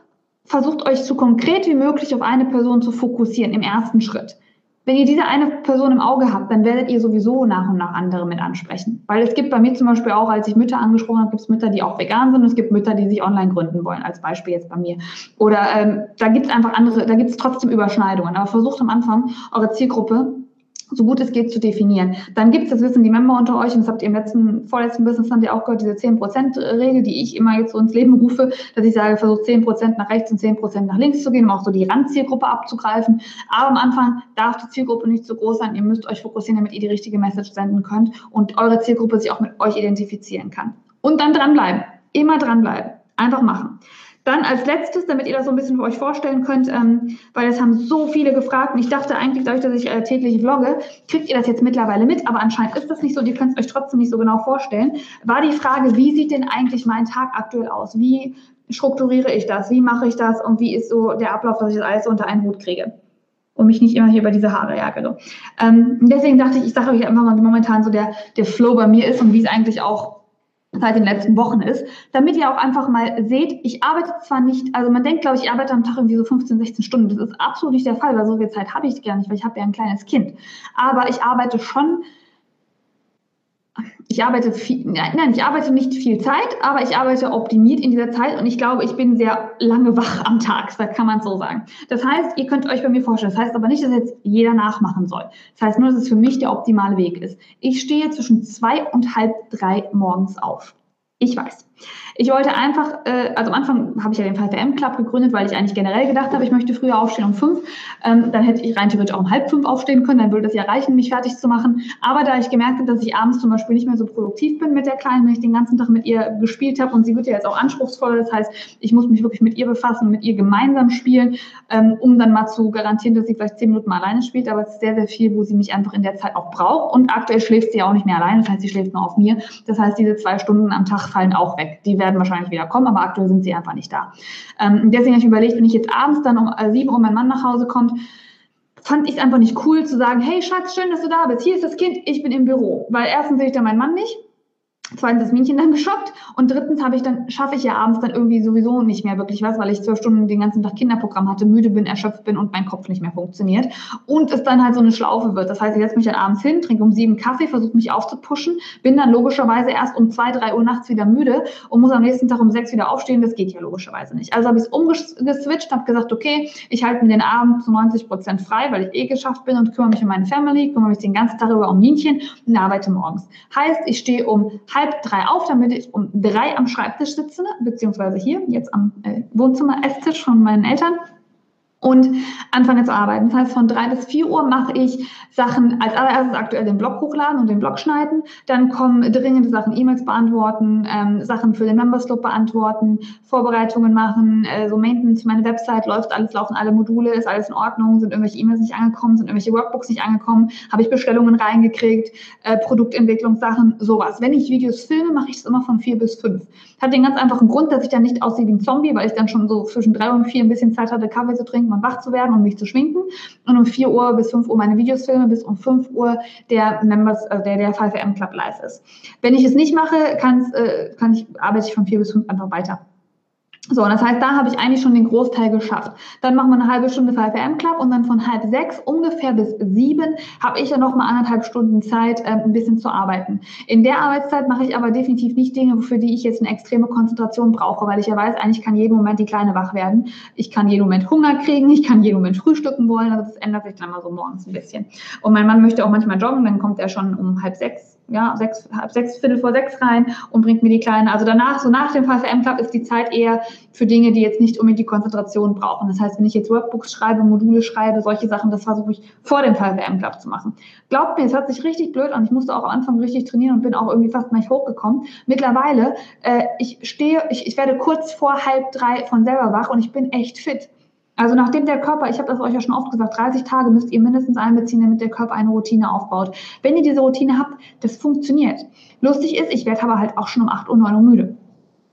Versucht euch so konkret wie möglich auf eine Person zu fokussieren im ersten Schritt. Wenn ihr diese eine Person im Auge habt, dann werdet ihr sowieso nach und nach andere mit ansprechen. Weil es gibt bei mir zum Beispiel auch, als ich Mütter angesprochen habe, gibt es Mütter, die auch vegan sind und es gibt Mütter, die sich online gründen wollen, als Beispiel jetzt bei mir. Oder ähm, da gibt es einfach andere, da gibt es trotzdem Überschneidungen. Aber versucht am Anfang eure Zielgruppe so gut es geht zu definieren. Dann gibt es, das wissen die Member unter euch, und das habt ihr im letzten, vorletzten Business habt ihr auch gehört, diese 10%-Regel, die ich immer jetzt so ins Leben rufe, dass ich sage, versucht 10% nach rechts und 10% nach links zu gehen, um auch so die Randzielgruppe abzugreifen. Aber am Anfang darf die Zielgruppe nicht zu groß sein. Ihr müsst euch fokussieren, damit ihr die richtige Message senden könnt und eure Zielgruppe sich auch mit euch identifizieren kann. Und dann dranbleiben. Immer dranbleiben. Einfach machen. Dann als letztes, damit ihr das so ein bisschen für euch vorstellen könnt, ähm, weil es haben so viele gefragt und ich dachte eigentlich, dadurch, dass ich äh, täglich vlogge, kriegt ihr das jetzt mittlerweile mit, aber anscheinend ist das nicht so ihr könnt es euch trotzdem nicht so genau vorstellen, war die Frage, wie sieht denn eigentlich mein Tag aktuell aus? Wie strukturiere ich das? Wie mache ich das? Und wie ist so der Ablauf, dass ich das alles unter einen Hut kriege? und mich nicht immer hier über diese Haare ärgere. Ähm, deswegen dachte ich, ich sage euch einfach mal, wie momentan so der, der Flow bei mir ist und wie es eigentlich auch seit den letzten Wochen ist, damit ihr auch einfach mal seht, ich arbeite zwar nicht, also man denkt, glaube ich, ich arbeite am Tag irgendwie so 15, 16 Stunden. Das ist absolut nicht der Fall, weil so viel Zeit habe ich gar nicht, weil ich habe ja ein kleines Kind. Aber ich arbeite schon ich arbeite viel, nein, ich arbeite nicht viel Zeit, aber ich arbeite optimiert in dieser Zeit und ich glaube, ich bin sehr lange wach am Tag, da kann man so sagen. Das heißt, ihr könnt euch bei mir vorstellen, das heißt aber nicht, dass jetzt jeder nachmachen soll. Das heißt nur, dass es für mich der optimale Weg ist. Ich stehe zwischen zwei und halb drei morgens auf. Ich weiß. Ich wollte einfach, äh, also am Anfang habe ich ja den 5M Club gegründet, weil ich eigentlich generell gedacht habe, ich möchte früher aufstehen um fünf. Ähm, dann hätte ich rein theoretisch auch um halb fünf aufstehen können, dann würde das ja reichen, mich fertig zu machen. Aber da ich gemerkt habe, dass ich abends zum Beispiel nicht mehr so produktiv bin mit der Kleinen, wenn ich den ganzen Tag mit ihr gespielt habe und sie wird ja jetzt auch anspruchsvoller, das heißt, ich muss mich wirklich mit ihr befassen, mit ihr gemeinsam spielen, ähm, um dann mal zu garantieren, dass sie vielleicht zehn Minuten mal alleine spielt, aber es ist sehr, sehr viel, wo sie mich einfach in der Zeit auch braucht. Und aktuell schläft sie ja auch nicht mehr alleine, das heißt, sie schläft nur auf mir. Das heißt, diese zwei Stunden am Tag fallen auch weg. Die werden wahrscheinlich wieder kommen, aber aktuell sind sie einfach nicht da. Ähm, deswegen habe ich überlegt, wenn ich jetzt abends dann um äh, 7 Uhr mein Mann nach Hause kommt, fand ich es einfach nicht cool zu sagen, hey Schatz, schön, dass du da bist. Hier ist das Kind, ich bin im Büro. Weil erstens sehe ich da meinen Mann nicht zweitens das Mädchen dann geschockt und drittens habe ich dann schaffe ich ja abends dann irgendwie sowieso nicht mehr wirklich was, weil ich zwölf Stunden den ganzen Tag Kinderprogramm hatte, müde bin, erschöpft bin und mein Kopf nicht mehr funktioniert und es dann halt so eine Schlaufe wird. Das heißt, ich setze mich dann abends hin, trinke um sieben Kaffee, versuche mich aufzupuschen, bin dann logischerweise erst um zwei, drei Uhr nachts wieder müde und muss am nächsten Tag um sechs wieder aufstehen. Das geht ja logischerweise nicht. Also habe ich es umgeswitcht, habe gesagt, okay, ich halte mir den Abend zu 90 Prozent frei, weil ich eh geschafft bin und kümmere mich um meine Family, kümmere mich den ganzen Tag über um Mädchen und arbeite morgens. Heißt, ich stehe um halb drei auf, damit ich um drei am Schreibtisch sitze, beziehungsweise hier, jetzt am äh, Wohnzimmer-Esstisch von meinen Eltern und anfange zu arbeiten. Das heißt, von drei bis vier Uhr mache ich Sachen, als allererstes aktuell den Blog hochladen und den Blog schneiden. Dann kommen dringende Sachen, E-Mails beantworten, ähm, Sachen für den Members Club beantworten, Vorbereitungen machen, äh, so Maintenance meine Website, läuft alles, laufen alle Module, ist alles in Ordnung, sind irgendwelche E-Mails nicht angekommen, sind irgendwelche Workbooks nicht angekommen, habe ich Bestellungen reingekriegt, äh, Produktentwicklungssachen, sowas. Wenn ich Videos filme, mache ich es immer von vier bis fünf. Hat den ganz einfachen Grund, dass ich dann nicht aussehe wie ein Zombie, weil ich dann schon so zwischen drei und vier ein bisschen Zeit hatte, Kaffee zu trinken um wach zu werden und mich zu schminken. Und um 4 Uhr bis 5 Uhr meine Videos filme, bis um 5 Uhr der Members, äh, der, der 5M Club live ist. Wenn ich es nicht mache, kann's, äh, kann ich, arbeite ich von 4 bis 5 einfach weiter. So, und das heißt, da habe ich eigentlich schon den Großteil geschafft. Dann machen wir eine halbe Stunde 5am Club und dann von halb sechs ungefähr bis sieben habe ich ja noch mal anderthalb Stunden Zeit, äh, ein bisschen zu arbeiten. In der Arbeitszeit mache ich aber definitiv nicht Dinge, für die ich jetzt eine extreme Konzentration brauche, weil ich ja weiß, eigentlich kann jeden Moment die Kleine wach werden. Ich kann jeden Moment Hunger kriegen, ich kann jeden Moment frühstücken wollen, also das ändert sich dann mal so morgens ein bisschen. Und mein Mann möchte auch manchmal joggen, dann kommt er schon um halb sechs ja, sechs, halb sechs, Viertel vor sechs rein und bringt mir die Kleine. Also danach, so nach dem VFM Club ist die Zeit eher für Dinge, die jetzt nicht unbedingt die Konzentration brauchen. Das heißt, wenn ich jetzt Workbooks schreibe, Module schreibe, solche Sachen, das versuche ich vor dem VFM Club zu machen. Glaubt mir, es hört sich richtig blöd an. Ich musste auch am Anfang richtig trainieren und bin auch irgendwie fast nicht hochgekommen. Mittlerweile, äh, ich stehe, ich, ich werde kurz vor halb drei von selber wach und ich bin echt fit. Also nachdem der Körper, ich habe das euch ja schon oft gesagt, 30 Tage müsst ihr mindestens einbeziehen, damit der Körper eine Routine aufbaut. Wenn ihr diese Routine habt, das funktioniert. Lustig ist, ich werde aber halt auch schon um 8 Uhr, 9 Uhr müde.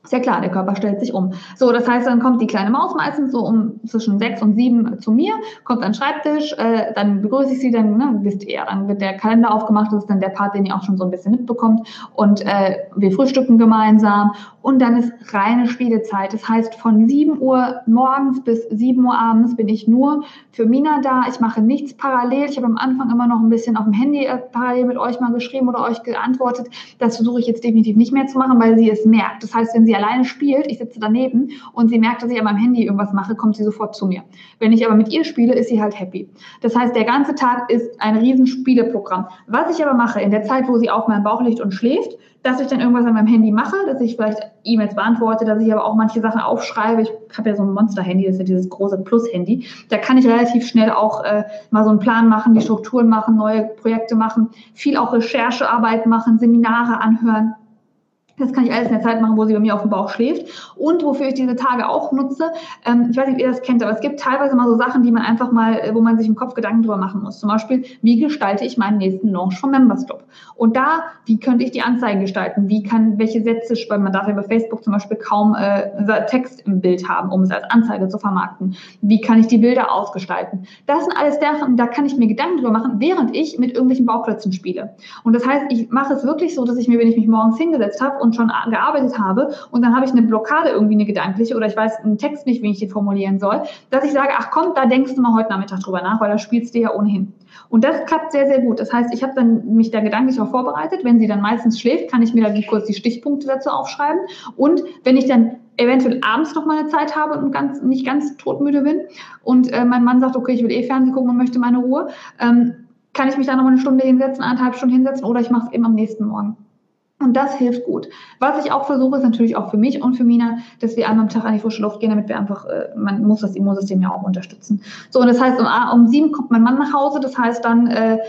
Ist ja klar, der Körper stellt sich um. So, das heißt, dann kommt die kleine Maus meistens so um zwischen sechs und sieben zu mir, kommt an den Schreibtisch, äh, dann begrüße ich sie, dann ne, wisst ihr, dann wird der Kalender aufgemacht, das ist dann der Part, den ihr auch schon so ein bisschen mitbekommt und äh, wir frühstücken gemeinsam und dann ist reine Spielezeit. Das heißt, von 7 Uhr morgens bis 7 Uhr abends bin ich nur für Mina da. Ich mache nichts parallel. Ich habe am Anfang immer noch ein bisschen auf dem Handy äh, parallel mit euch mal geschrieben oder euch geantwortet. Das versuche ich jetzt definitiv nicht mehr zu machen, weil sie es merkt. Das heißt, wenn sie alleine spielt, ich sitze daneben und sie merkt, dass ich an meinem Handy irgendwas mache, kommt sie sofort zu mir. Wenn ich aber mit ihr spiele, ist sie halt happy. Das heißt, der ganze Tag ist ein riesen Spieleprogramm. Was ich aber mache in der Zeit, wo sie auf meinem Bauch liegt und schläft, dass ich dann irgendwas an meinem Handy mache, dass ich vielleicht E-Mails beantworte, dass ich aber auch manche Sachen aufschreibe. Ich habe ja so ein Monster-Handy, das ist ja dieses große Plus-Handy. Da kann ich relativ schnell auch äh, mal so einen Plan machen, die Strukturen machen, neue Projekte machen, viel auch Recherchearbeit machen, Seminare anhören. Das kann ich alles in der Zeit machen, wo sie bei mir auf dem Bauch schläft. Und wofür ich diese Tage auch nutze, ähm, ich weiß nicht, ob ihr das kennt, aber es gibt teilweise mal so Sachen, die man einfach mal, äh, wo man sich im Kopf Gedanken drüber machen muss. Zum Beispiel, wie gestalte ich meinen nächsten Launch vom Members Club? Und da, wie könnte ich die Anzeigen gestalten? Wie kann, welche Sätze, weil man darf ja bei Facebook zum Beispiel kaum äh, Text im Bild haben, um es als Anzeige zu vermarkten. Wie kann ich die Bilder ausgestalten? Das sind alles Sachen, da kann ich mir Gedanken drüber machen, während ich mit irgendwelchen Bauklötzen spiele. Und das heißt, ich mache es wirklich so, dass ich mir, wenn ich mich morgens hingesetzt habe und schon gearbeitet habe und dann habe ich eine Blockade irgendwie eine gedankliche oder ich weiß einen Text nicht, wie ich den formulieren soll, dass ich sage, ach komm, da denkst du mal heute Nachmittag drüber nach, weil da spielst du ja ohnehin. Und das klappt sehr, sehr gut. Das heißt, ich habe dann mich da gedanklich auch vorbereitet. Wenn sie dann meistens schläft, kann ich mir da kurz die Stichpunkte dazu aufschreiben. Und wenn ich dann eventuell abends noch mal eine Zeit habe und ganz, nicht ganz todmüde bin und äh, mein Mann sagt, okay, ich will eh Fernsehen gucken und möchte meine Ruhe, ähm, kann ich mich da noch mal eine Stunde hinsetzen, eineinhalb Stunden hinsetzen oder ich mache es eben am nächsten Morgen. Und das hilft gut. Was ich auch versuche, ist natürlich auch für mich und für Mina, dass wir einmal am Tag an die frische Luft gehen, damit wir einfach, äh, man muss das Immunsystem ja auch unterstützen. So, und das heißt, um, um sieben kommt mein Mann nach Hause, das heißt dann, äh,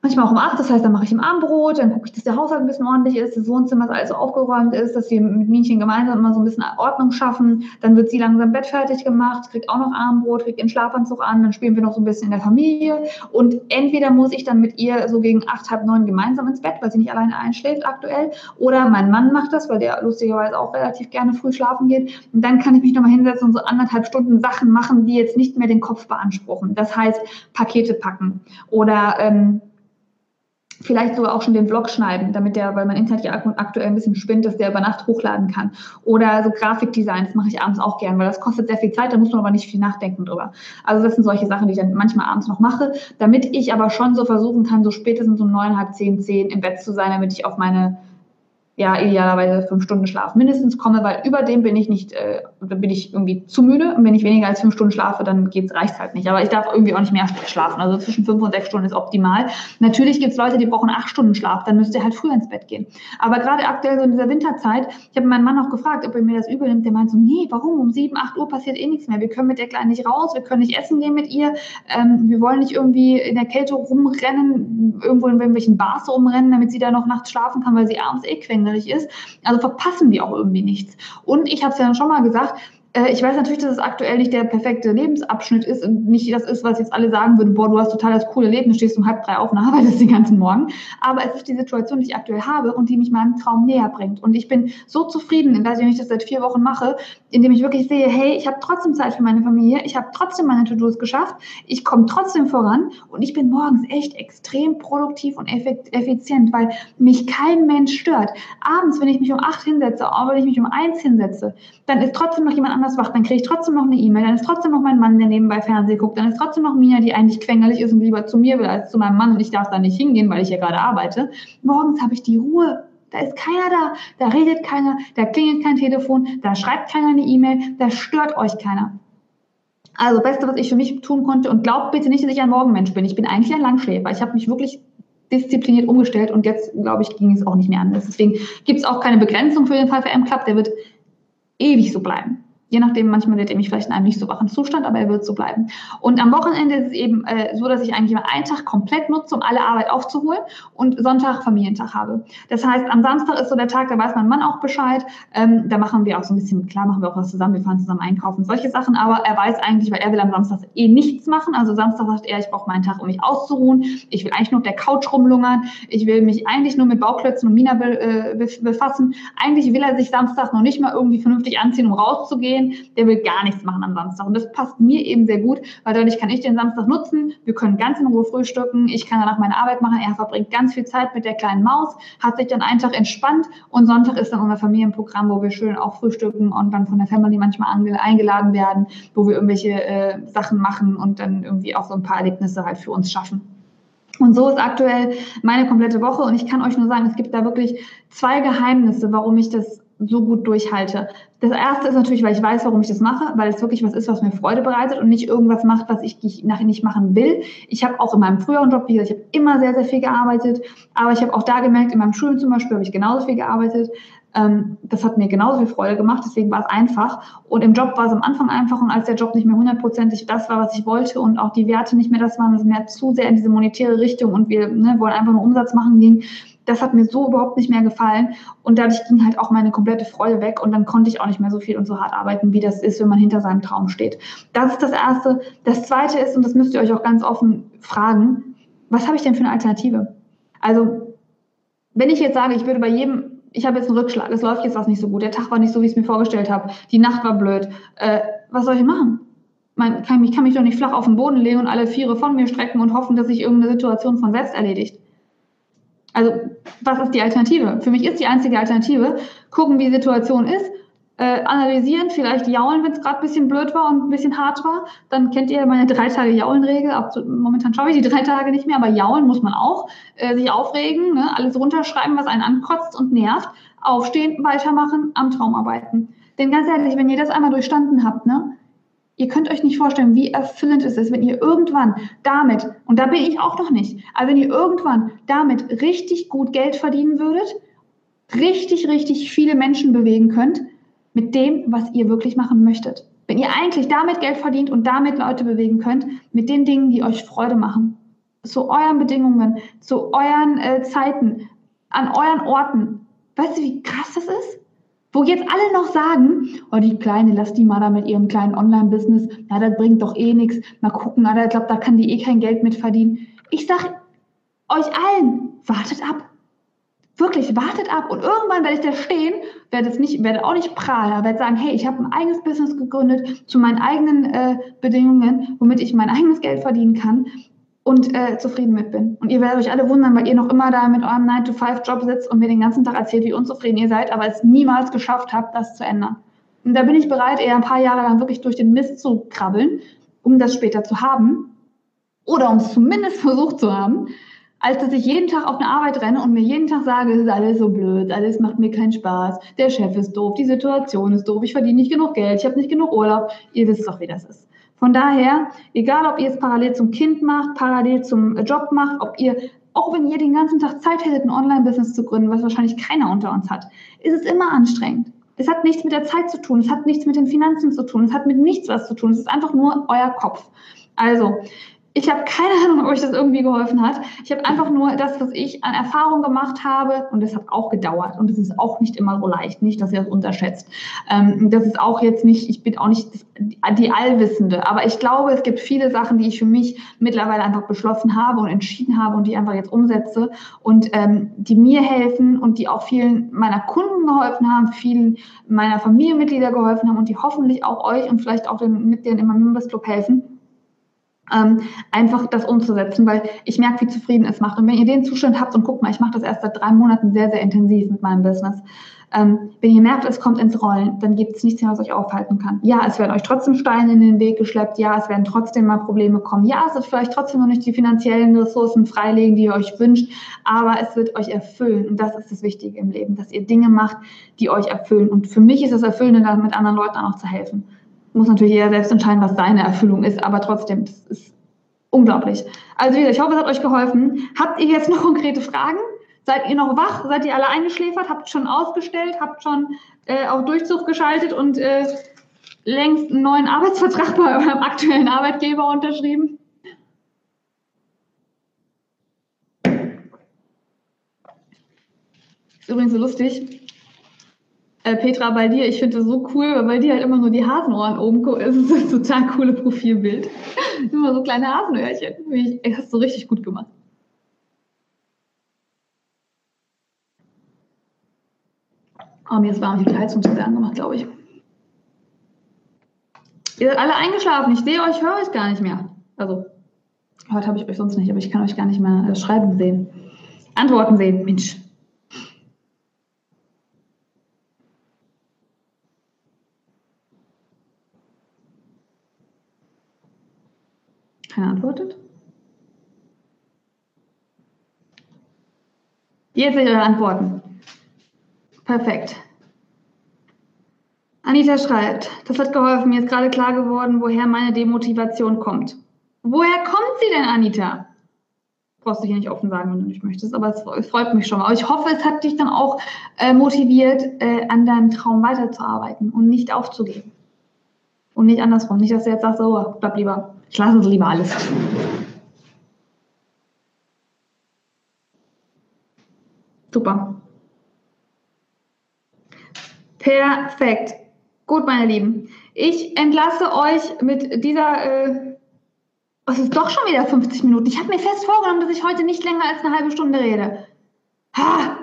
manchmal auch um acht, das heißt, dann mache ich ihm Abendbrot, dann gucke ich, dass der Haushalt ein bisschen ordentlich ist, das Wohnzimmer alles so aufgeräumt ist, dass wir mit Minchen gemeinsam immer so ein bisschen Ordnung schaffen. Dann wird sie langsam Bett fertig gemacht, kriegt auch noch Abendbrot, kriegt ihren Schlafanzug an, dann spielen wir noch so ein bisschen in der Familie. Und entweder muss ich dann mit ihr so gegen acht, halb neun gemeinsam ins Bett, weil sie nicht alleine einschläft aktuell. Oder mein Mann macht das, weil der lustigerweise auch relativ gerne früh schlafen geht. Und dann kann ich mich nochmal hinsetzen und so anderthalb Stunden Sachen machen, die jetzt nicht mehr den Kopf beanspruchen. Das heißt, Pakete packen oder ähm, vielleicht sogar auch schon den Vlog schneiden, damit der, weil mein Internet ja aktuell ein bisschen spinnt, dass der über Nacht hochladen kann. Oder so Grafikdesign, das mache ich abends auch gern, weil das kostet sehr viel Zeit, da muss man aber nicht viel nachdenken drüber. Also das sind solche Sachen, die ich dann manchmal abends noch mache, damit ich aber schon so versuchen kann, so spätestens um neun, halb zehn, zehn im Bett zu sein, damit ich auf meine ja, idealerweise fünf Stunden Schlaf mindestens komme, weil über dem bin ich nicht, äh, bin ich irgendwie zu müde. Und wenn ich weniger als fünf Stunden schlafe, dann geht's, reicht halt nicht. Aber ich darf irgendwie auch nicht mehr schlafen. Also zwischen fünf und sechs Stunden ist optimal. Natürlich gibt's Leute, die brauchen acht Stunden Schlaf, dann müsst ihr halt früher ins Bett gehen. Aber gerade aktuell so in dieser Winterzeit, ich habe meinen Mann auch gefragt, ob er mir das übel nimmt. Der meint so, nee, warum? Um sieben, acht Uhr passiert eh nichts mehr. Wir können mit der Kleinen nicht raus, wir können nicht essen gehen mit ihr. Ähm, wir wollen nicht irgendwie in der Kälte rumrennen, irgendwo in irgendwelchen Bars rumrennen, damit sie da noch nachts schlafen kann, weil sie abends eh quengelig ist. Also verpassen wir auch irgendwie nichts. Und ich habe es ja schon mal gesagt, ich weiß natürlich, dass es aktuell nicht der perfekte Lebensabschnitt ist und nicht das ist, was jetzt alle sagen würden, boah, du hast total das coole Leben, du stehst um halb drei auf und arbeitest den ganzen Morgen. Aber es ist die Situation, die ich aktuell habe und die mich meinem Traum näher bringt. Und ich bin so zufrieden, dass ich das seit vier Wochen mache, indem ich wirklich sehe, hey, ich habe trotzdem Zeit für meine Familie, ich habe trotzdem meine To-Dos geschafft, ich komme trotzdem voran und ich bin morgens echt extrem produktiv und effizient, weil mich kein Mensch stört. Abends, wenn ich mich um acht hinsetze, aber wenn ich mich um eins hinsetze, dann ist trotzdem noch jemand anders wach, dann kriege ich trotzdem noch eine E-Mail, dann ist trotzdem noch mein Mann, der nebenbei Fernsehen guckt, dann ist trotzdem noch Mia, die eigentlich quengelig ist und lieber zu mir will als zu meinem Mann und ich darf da nicht hingehen, weil ich hier gerade arbeite. Morgens habe ich die Ruhe. Da ist keiner da, da redet keiner, da klingelt kein Telefon, da schreibt keiner eine E-Mail, da stört euch keiner. Also, Beste, was ich für mich tun konnte, und glaubt bitte nicht, dass ich ein Morgenmensch bin. Ich bin eigentlich ein Langschläfer. Ich habe mich wirklich diszipliniert umgestellt und jetzt, glaube ich, ging es auch nicht mehr anders. Deswegen gibt es auch keine Begrenzung für den VFM Club, der wird ewig so bleiben. Je nachdem, manchmal wird er mich vielleicht in einem nicht so wachen Zustand, aber er wird so bleiben. Und am Wochenende ist es eben äh, so, dass ich eigentlich immer einen Tag komplett nutze, um alle Arbeit aufzuholen und Sonntag Familientag habe. Das heißt, am Samstag ist so der Tag, da weiß mein Mann auch Bescheid. Ähm, da machen wir auch so ein bisschen, klar machen wir auch was zusammen, wir fahren zusammen einkaufen, solche Sachen, aber er weiß eigentlich, weil er will am Samstag eh nichts machen. Also Samstag sagt er, ich brauche meinen Tag, um mich auszuruhen. Ich will eigentlich nur auf der Couch rumlungern. Ich will mich eigentlich nur mit Bauklötzen und Mina be äh, befassen. Eigentlich will er sich Samstag noch nicht mal irgendwie vernünftig anziehen, um rauszugehen gehen, der will gar nichts machen am Samstag. Und das passt mir eben sehr gut, weil dadurch kann ich den Samstag nutzen. Wir können ganz in Ruhe frühstücken. Ich kann danach meine Arbeit machen. Er verbringt ganz viel Zeit mit der kleinen Maus, hat sich dann einen Tag entspannt und Sonntag ist dann unser Familienprogramm, wo wir schön auch frühstücken und dann von der Family manchmal eingeladen werden, wo wir irgendwelche äh, Sachen machen und dann irgendwie auch so ein paar Erlebnisse halt für uns schaffen. Und so ist aktuell meine komplette Woche. Und ich kann euch nur sagen, es gibt da wirklich zwei Geheimnisse, warum ich das so gut durchhalte. Das erste ist natürlich, weil ich weiß, warum ich das mache, weil es wirklich was ist, was mir Freude bereitet und nicht irgendwas macht, was ich nachher nicht machen will. Ich habe auch in meinem früheren Job, wie gesagt, ich habe immer sehr, sehr viel gearbeitet, aber ich habe auch da gemerkt, in meinem Studium zum Beispiel habe ich genauso viel gearbeitet. Ähm, das hat mir genauso viel Freude gemacht, deswegen war es einfach. Und im Job war es am Anfang einfach und als der Job nicht mehr hundertprozentig das war, was ich wollte und auch die Werte nicht mehr das waren, es mehr zu sehr in diese monetäre Richtung und wir ne, wollen einfach nur Umsatz machen ging, das hat mir so überhaupt nicht mehr gefallen. Und dadurch ging halt auch meine komplette Freude weg und dann konnte ich auch nicht mehr so viel und so hart arbeiten, wie das ist, wenn man hinter seinem Traum steht. Das ist das Erste. Das Zweite ist, und das müsst ihr euch auch ganz offen fragen, was habe ich denn für eine Alternative? Also, wenn ich jetzt sage, ich würde bei jedem ich habe jetzt einen Rückschlag, es läuft jetzt was nicht so gut, der Tag war nicht so, wie ich es mir vorgestellt habe, die Nacht war blöd. Äh, was soll ich machen? Man kann, ich kann mich doch nicht flach auf den Boden legen und alle Viere von mir strecken und hoffen, dass sich irgendeine Situation von selbst erledigt. Also, was ist die Alternative? Für mich ist die einzige Alternative, gucken, wie die Situation ist, äh, analysieren, vielleicht jaulen, wenn es gerade ein bisschen blöd war und ein bisschen hart war. Dann kennt ihr meine drei Tage Jaulen-Regel. Momentan schaue ich die drei Tage nicht mehr, aber jaulen muss man auch. Äh, sich aufregen, ne? alles runterschreiben, was einen ankotzt und nervt. Aufstehen, weitermachen, am Traum arbeiten. Denn ganz ehrlich, wenn ihr das einmal durchstanden habt, ne, Ihr könnt euch nicht vorstellen, wie erfüllend es ist, wenn ihr irgendwann damit, und da bin ich auch noch nicht, aber wenn ihr irgendwann damit richtig gut Geld verdienen würdet, richtig, richtig viele Menschen bewegen könnt, mit dem, was ihr wirklich machen möchtet. Wenn ihr eigentlich damit Geld verdient und damit Leute bewegen könnt, mit den Dingen, die euch Freude machen, zu euren Bedingungen, zu euren äh, Zeiten, an euren Orten. Weißt du, wie krass das ist? Wo jetzt alle noch sagen, oh, die Kleine, lass die mal da mit ihrem kleinen Online-Business, na, das bringt doch eh nichts. Mal gucken, na, ich glaube, da kann die eh kein Geld mit verdienen. Ich sage euch allen, wartet ab. Wirklich, wartet ab. Und irgendwann werde ich da stehen, werde es nicht, werde auch nicht prahlen, werde sagen, hey, ich habe ein eigenes Business gegründet zu meinen eigenen äh, Bedingungen, womit ich mein eigenes Geld verdienen kann und äh, zufrieden mit bin. Und ihr werdet euch alle wundern, weil ihr noch immer da mit eurem 9-to-5-Job sitzt und mir den ganzen Tag erzählt, wie unzufrieden ihr seid, aber es niemals geschafft habt, das zu ändern. Und da bin ich bereit, eher ein paar Jahre lang wirklich durch den Mist zu krabbeln, um das später zu haben. Oder um es zumindest versucht zu haben, als dass ich jeden Tag auf eine Arbeit renne und mir jeden Tag sage, es ist alles so blöd, alles macht mir keinen Spaß, der Chef ist doof, die Situation ist doof, ich verdiene nicht genug Geld, ich habe nicht genug Urlaub. Ihr wisst doch, wie das ist. Von daher, egal ob ihr es parallel zum Kind macht, parallel zum Job macht, ob ihr, auch wenn ihr den ganzen Tag Zeit hättet, ein Online-Business zu gründen, was wahrscheinlich keiner unter uns hat, ist es immer anstrengend. Es hat nichts mit der Zeit zu tun, es hat nichts mit den Finanzen zu tun, es hat mit nichts was zu tun, es ist einfach nur euer Kopf. Also, ich habe keine Ahnung, ob euch das irgendwie geholfen hat. Ich habe einfach nur das, was ich an Erfahrung gemacht habe, und das hat auch gedauert. Und es ist auch nicht immer so leicht, nicht, dass ihr das unterschätzt. Ähm, das ist auch jetzt nicht, ich bin auch nicht die Allwissende. Aber ich glaube, es gibt viele Sachen, die ich für mich mittlerweile einfach beschlossen habe und entschieden habe und die einfach jetzt umsetze und ähm, die mir helfen und die auch vielen meiner Kunden geholfen haben, vielen meiner Familienmitglieder geholfen haben und die hoffentlich auch euch und vielleicht auch den Mitgliedern im Members Club helfen ähm, einfach das umzusetzen, weil ich merke, wie zufrieden es macht. Und wenn ihr den Zustand habt und guckt mal, ich mache das erst seit drei Monaten sehr, sehr intensiv mit meinem Business. Ähm, wenn ihr merkt, es kommt ins Rollen, dann gibt es nichts mehr, was euch aufhalten kann. Ja, es werden euch trotzdem Steine in den Weg geschleppt. Ja, es werden trotzdem mal Probleme kommen. Ja, es wird vielleicht trotzdem noch nicht die finanziellen Ressourcen freilegen, die ihr euch wünscht, aber es wird euch erfüllen. Und das ist das Wichtige im Leben, dass ihr Dinge macht, die euch erfüllen. Und für mich ist es erfüllend, mit anderen Leuten auch zu helfen muss natürlich jeder selbst entscheiden, was seine Erfüllung ist, aber trotzdem, das ist Unglaublich. Also ich hoffe, es hat euch geholfen. Habt ihr jetzt noch konkrete Fragen? Seid ihr noch wach? Seid ihr alle eingeschläfert? Habt schon ausgestellt? Habt schon äh, auf Durchzug geschaltet und äh, längst einen neuen Arbeitsvertrag bei eurem aktuellen Arbeitgeber unterschrieben? Ist übrigens so lustig. Äh, Petra, bei dir, ich finde das so cool, weil bei dir halt immer nur die Hasenohren oben. Es ist ein total cooles Profilbild. immer so kleine Hasenöhrchen. Ich, hast du richtig gut gemacht. Oh, mir ist warm, ich habe die Heizung zu sehr angemacht, glaube ich. Ihr seid alle eingeschlafen. Ich sehe euch, höre euch gar nicht mehr. Also, heute habe ich euch sonst nicht, aber ich kann euch gar nicht mehr äh, schreiben sehen. Antworten sehen, Mensch. Keiner antwortet? Jetzt seht eure Antworten. Perfekt. Anita schreibt, das hat geholfen, mir ist gerade klar geworden, woher meine Demotivation kommt. Woher kommt sie denn, Anita? Brauchst du hier nicht offen sagen, wenn du nicht möchtest, aber es, freut mich schon mal. Aber ich hoffe, es hat dich dann auch äh, motiviert, äh, an deinem Traum weiterzuarbeiten und nicht aufzugeben. Und nicht andersrum. Nicht, dass du jetzt sagst, oh, bleib lieber. Ich lasse es lieber alles. Super. Perfekt. Gut, meine Lieben. Ich entlasse euch mit dieser. Äh, es ist doch schon wieder 50 Minuten. Ich habe mir fest vorgenommen, dass ich heute nicht länger als eine halbe Stunde rede. Ha!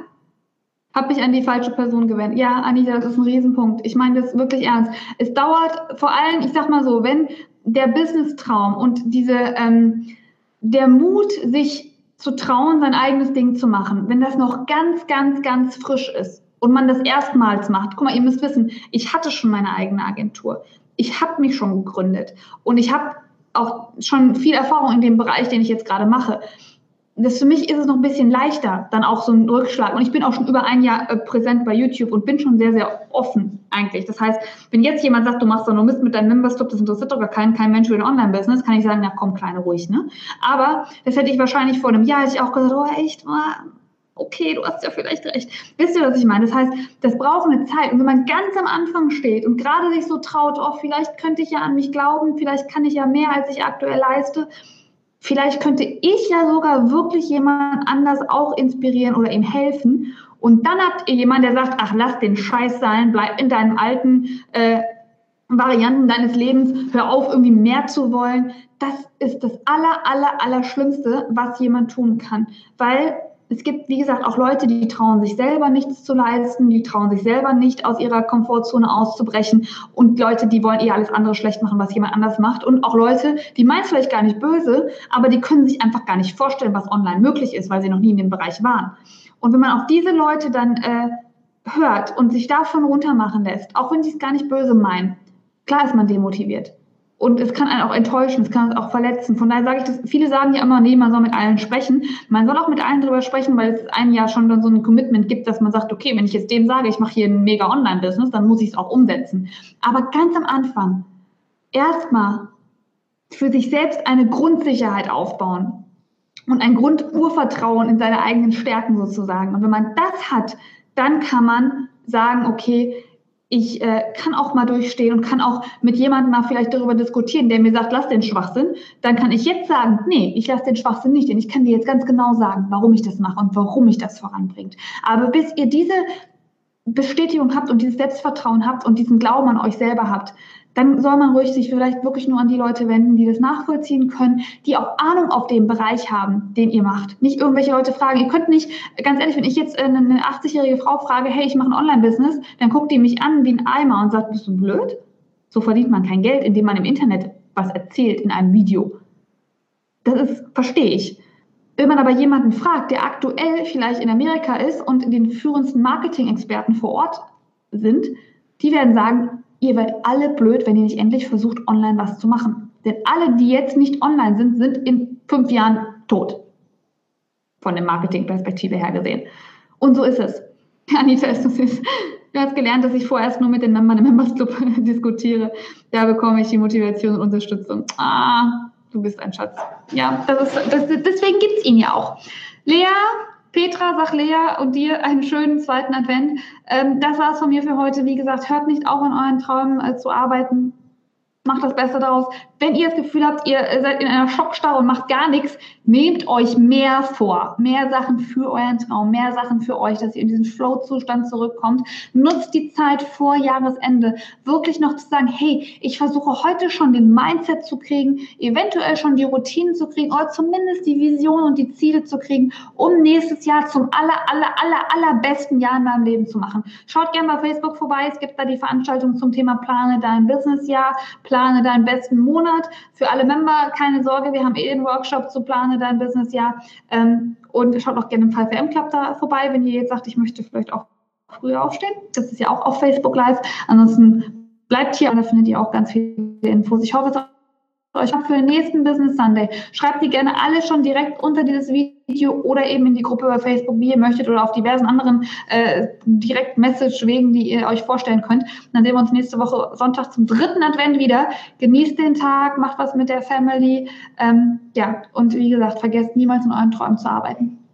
Hab mich an die falsche Person gewendet. Ja, Anita, das ist ein Riesenpunkt. Ich meine das wirklich ernst. Es dauert vor allem, ich sag mal so, wenn der Business-Traum und diese, ähm, der Mut, sich zu trauen, sein eigenes Ding zu machen, wenn das noch ganz, ganz, ganz frisch ist, und man das erstmals macht, guck mal, ihr müsst wissen, ich hatte schon meine eigene Agentur. Ich habe mich schon gegründet und ich habe auch schon viel Erfahrung in dem Bereich, den ich jetzt gerade mache. Das für mich ist es noch ein bisschen leichter, dann auch so ein Rückschlag. Und ich bin auch schon über ein Jahr äh, präsent bei YouTube und bin schon sehr, sehr offen eigentlich. Das heißt, wenn jetzt jemand sagt, du machst doch nur Mist mit deinem Members Club, das interessiert doch gar keinen, kein Mensch für ein Online-Business, kann ich sagen, na komm, Kleine, ruhig, ne? Aber das hätte ich wahrscheinlich vor einem Jahr, hätte ich auch gesagt, oh echt, oh, okay, du hast ja vielleicht recht. Wisst ihr, was ich meine? Das heißt, das braucht eine Zeit. Und wenn man ganz am Anfang steht und gerade sich so traut, oh, vielleicht könnte ich ja an mich glauben, vielleicht kann ich ja mehr, als ich aktuell leiste, vielleicht könnte ich ja sogar wirklich jemand anders auch inspirieren oder ihm helfen. Und dann habt ihr jemanden, der sagt, ach, lass den Scheiß sein, bleib in deinen alten äh, Varianten deines Lebens, hör auf, irgendwie mehr zu wollen. Das ist das aller, aller, aller Schlimmste, was jemand tun kann. Weil es gibt, wie gesagt, auch Leute, die trauen sich selber nichts zu leisten, die trauen sich selber nicht aus ihrer Komfortzone auszubrechen und Leute, die wollen eh alles andere schlecht machen, was jemand anders macht und auch Leute, die meinen es vielleicht gar nicht böse, aber die können sich einfach gar nicht vorstellen, was online möglich ist, weil sie noch nie in dem Bereich waren. Und wenn man auf diese Leute dann äh, hört und sich davon runtermachen lässt, auch wenn sie es gar nicht böse meinen, klar ist man demotiviert. Und es kann einen auch enttäuschen, es kann auch verletzen. Von daher sage ich das, viele sagen ja immer, nee, man soll mit allen sprechen. Man soll auch mit allen darüber sprechen, weil es einem ja schon dann so ein Commitment gibt, dass man sagt, okay, wenn ich jetzt dem sage, ich mache hier ein mega Online-Business, dann muss ich es auch umsetzen. Aber ganz am Anfang erstmal für sich selbst eine Grundsicherheit aufbauen und ein Grundurvertrauen in seine eigenen Stärken sozusagen. Und wenn man das hat, dann kann man sagen, okay, ich äh, kann auch mal durchstehen und kann auch mit jemandem mal vielleicht darüber diskutieren, der mir sagt, lass den Schwachsinn, dann kann ich jetzt sagen, nee, ich lasse den Schwachsinn nicht, denn ich kann dir jetzt ganz genau sagen, warum ich das mache und warum mich das voranbringt. Aber bis ihr diese Bestätigung habt und dieses Selbstvertrauen habt und diesen Glauben an euch selber habt, dann soll man ruhig sich vielleicht wirklich nur an die Leute wenden, die das nachvollziehen können, die auch Ahnung auf dem Bereich haben, den ihr macht. Nicht irgendwelche Leute fragen. Ihr könnt nicht, ganz ehrlich, wenn ich jetzt eine 80-jährige Frau frage, hey, ich mache ein Online-Business, dann guckt die mich an wie ein Eimer und sagt, bist du blöd? So verdient man kein Geld, indem man im Internet was erzählt in einem Video. Das ist, verstehe ich. Wenn man aber jemanden fragt, der aktuell vielleicht in Amerika ist und den führendsten Marketing-Experten vor Ort sind, die werden sagen, ihr werdet alle blöd, wenn ihr nicht endlich versucht, online was zu machen. Denn alle, die jetzt nicht online sind, sind in fünf Jahren tot. Von der Marketingperspektive her gesehen. Und so ist es. Anita, Du hast gelernt, dass ich vorerst nur mit den Membern im Members Club diskutiere. Da bekomme ich die Motivation und Unterstützung. Ah, du bist ein Schatz. Ja, das ist, das, deswegen gibt es ihn ja auch. Lea, Petra, sag Lea und dir einen schönen zweiten Advent. Ähm, das war's von mir für heute. Wie gesagt, hört nicht auf, an euren Träumen äh, zu arbeiten. Macht das Beste daraus. Wenn ihr das Gefühl habt, ihr seid in einer Schockstarre und macht gar nichts, nehmt euch mehr vor. Mehr Sachen für euren Traum, mehr Sachen für euch, dass ihr in diesen Flow-Zustand zurückkommt. Nutzt die Zeit vor Jahresende, wirklich noch zu sagen, hey, ich versuche heute schon den Mindset zu kriegen, eventuell schon die Routinen zu kriegen oder zumindest die Vision und die Ziele zu kriegen, um nächstes Jahr zum aller, aller, aller, allerbesten Jahr in meinem Leben zu machen. Schaut gerne bei Facebook vorbei. Es gibt da die Veranstaltung zum Thema Plane dein Businessjahr, plane deinen besten Monat. Für alle Member keine Sorge, wir haben eh den Workshop zu Plane dein Businessjahr. Ähm, und schaut auch gerne im 5M Club da vorbei, wenn ihr jetzt sagt, ich möchte vielleicht auch früher aufstehen. Das ist ja auch auf Facebook Live. Ansonsten bleibt hier, da findet ihr auch ganz viele Infos. Ich hoffe, es euch für den nächsten Business Sunday. Schreibt die gerne alle schon direkt unter dieses Video oder eben in die Gruppe über Facebook, wie ihr möchtet, oder auf diversen anderen äh, Direkt-Message-Wegen, die ihr euch vorstellen könnt. dann sehen wir uns nächste Woche Sonntag zum dritten Advent wieder. Genießt den Tag, macht was mit der Family. Ähm, ja, und wie gesagt, vergesst niemals in euren Träumen zu arbeiten.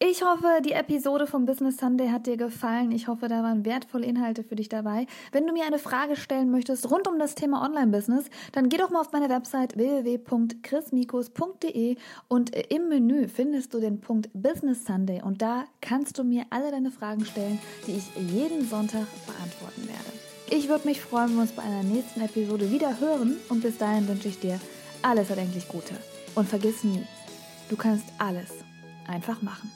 Ich hoffe, die Episode vom Business Sunday hat dir gefallen. Ich hoffe, da waren wertvolle Inhalte für dich dabei. Wenn du mir eine Frage stellen möchtest rund um das Thema Online-Business, dann geh doch mal auf meine Website www.chrismikus.de und im Menü findest du den Punkt Business Sunday und da kannst du mir alle deine Fragen stellen, die ich jeden Sonntag beantworten werde. Ich würde mich freuen, wenn wir uns bei einer nächsten Episode wieder hören und bis dahin wünsche ich dir alles erdenklich Gute. Und vergiss nie, du kannst alles einfach machen.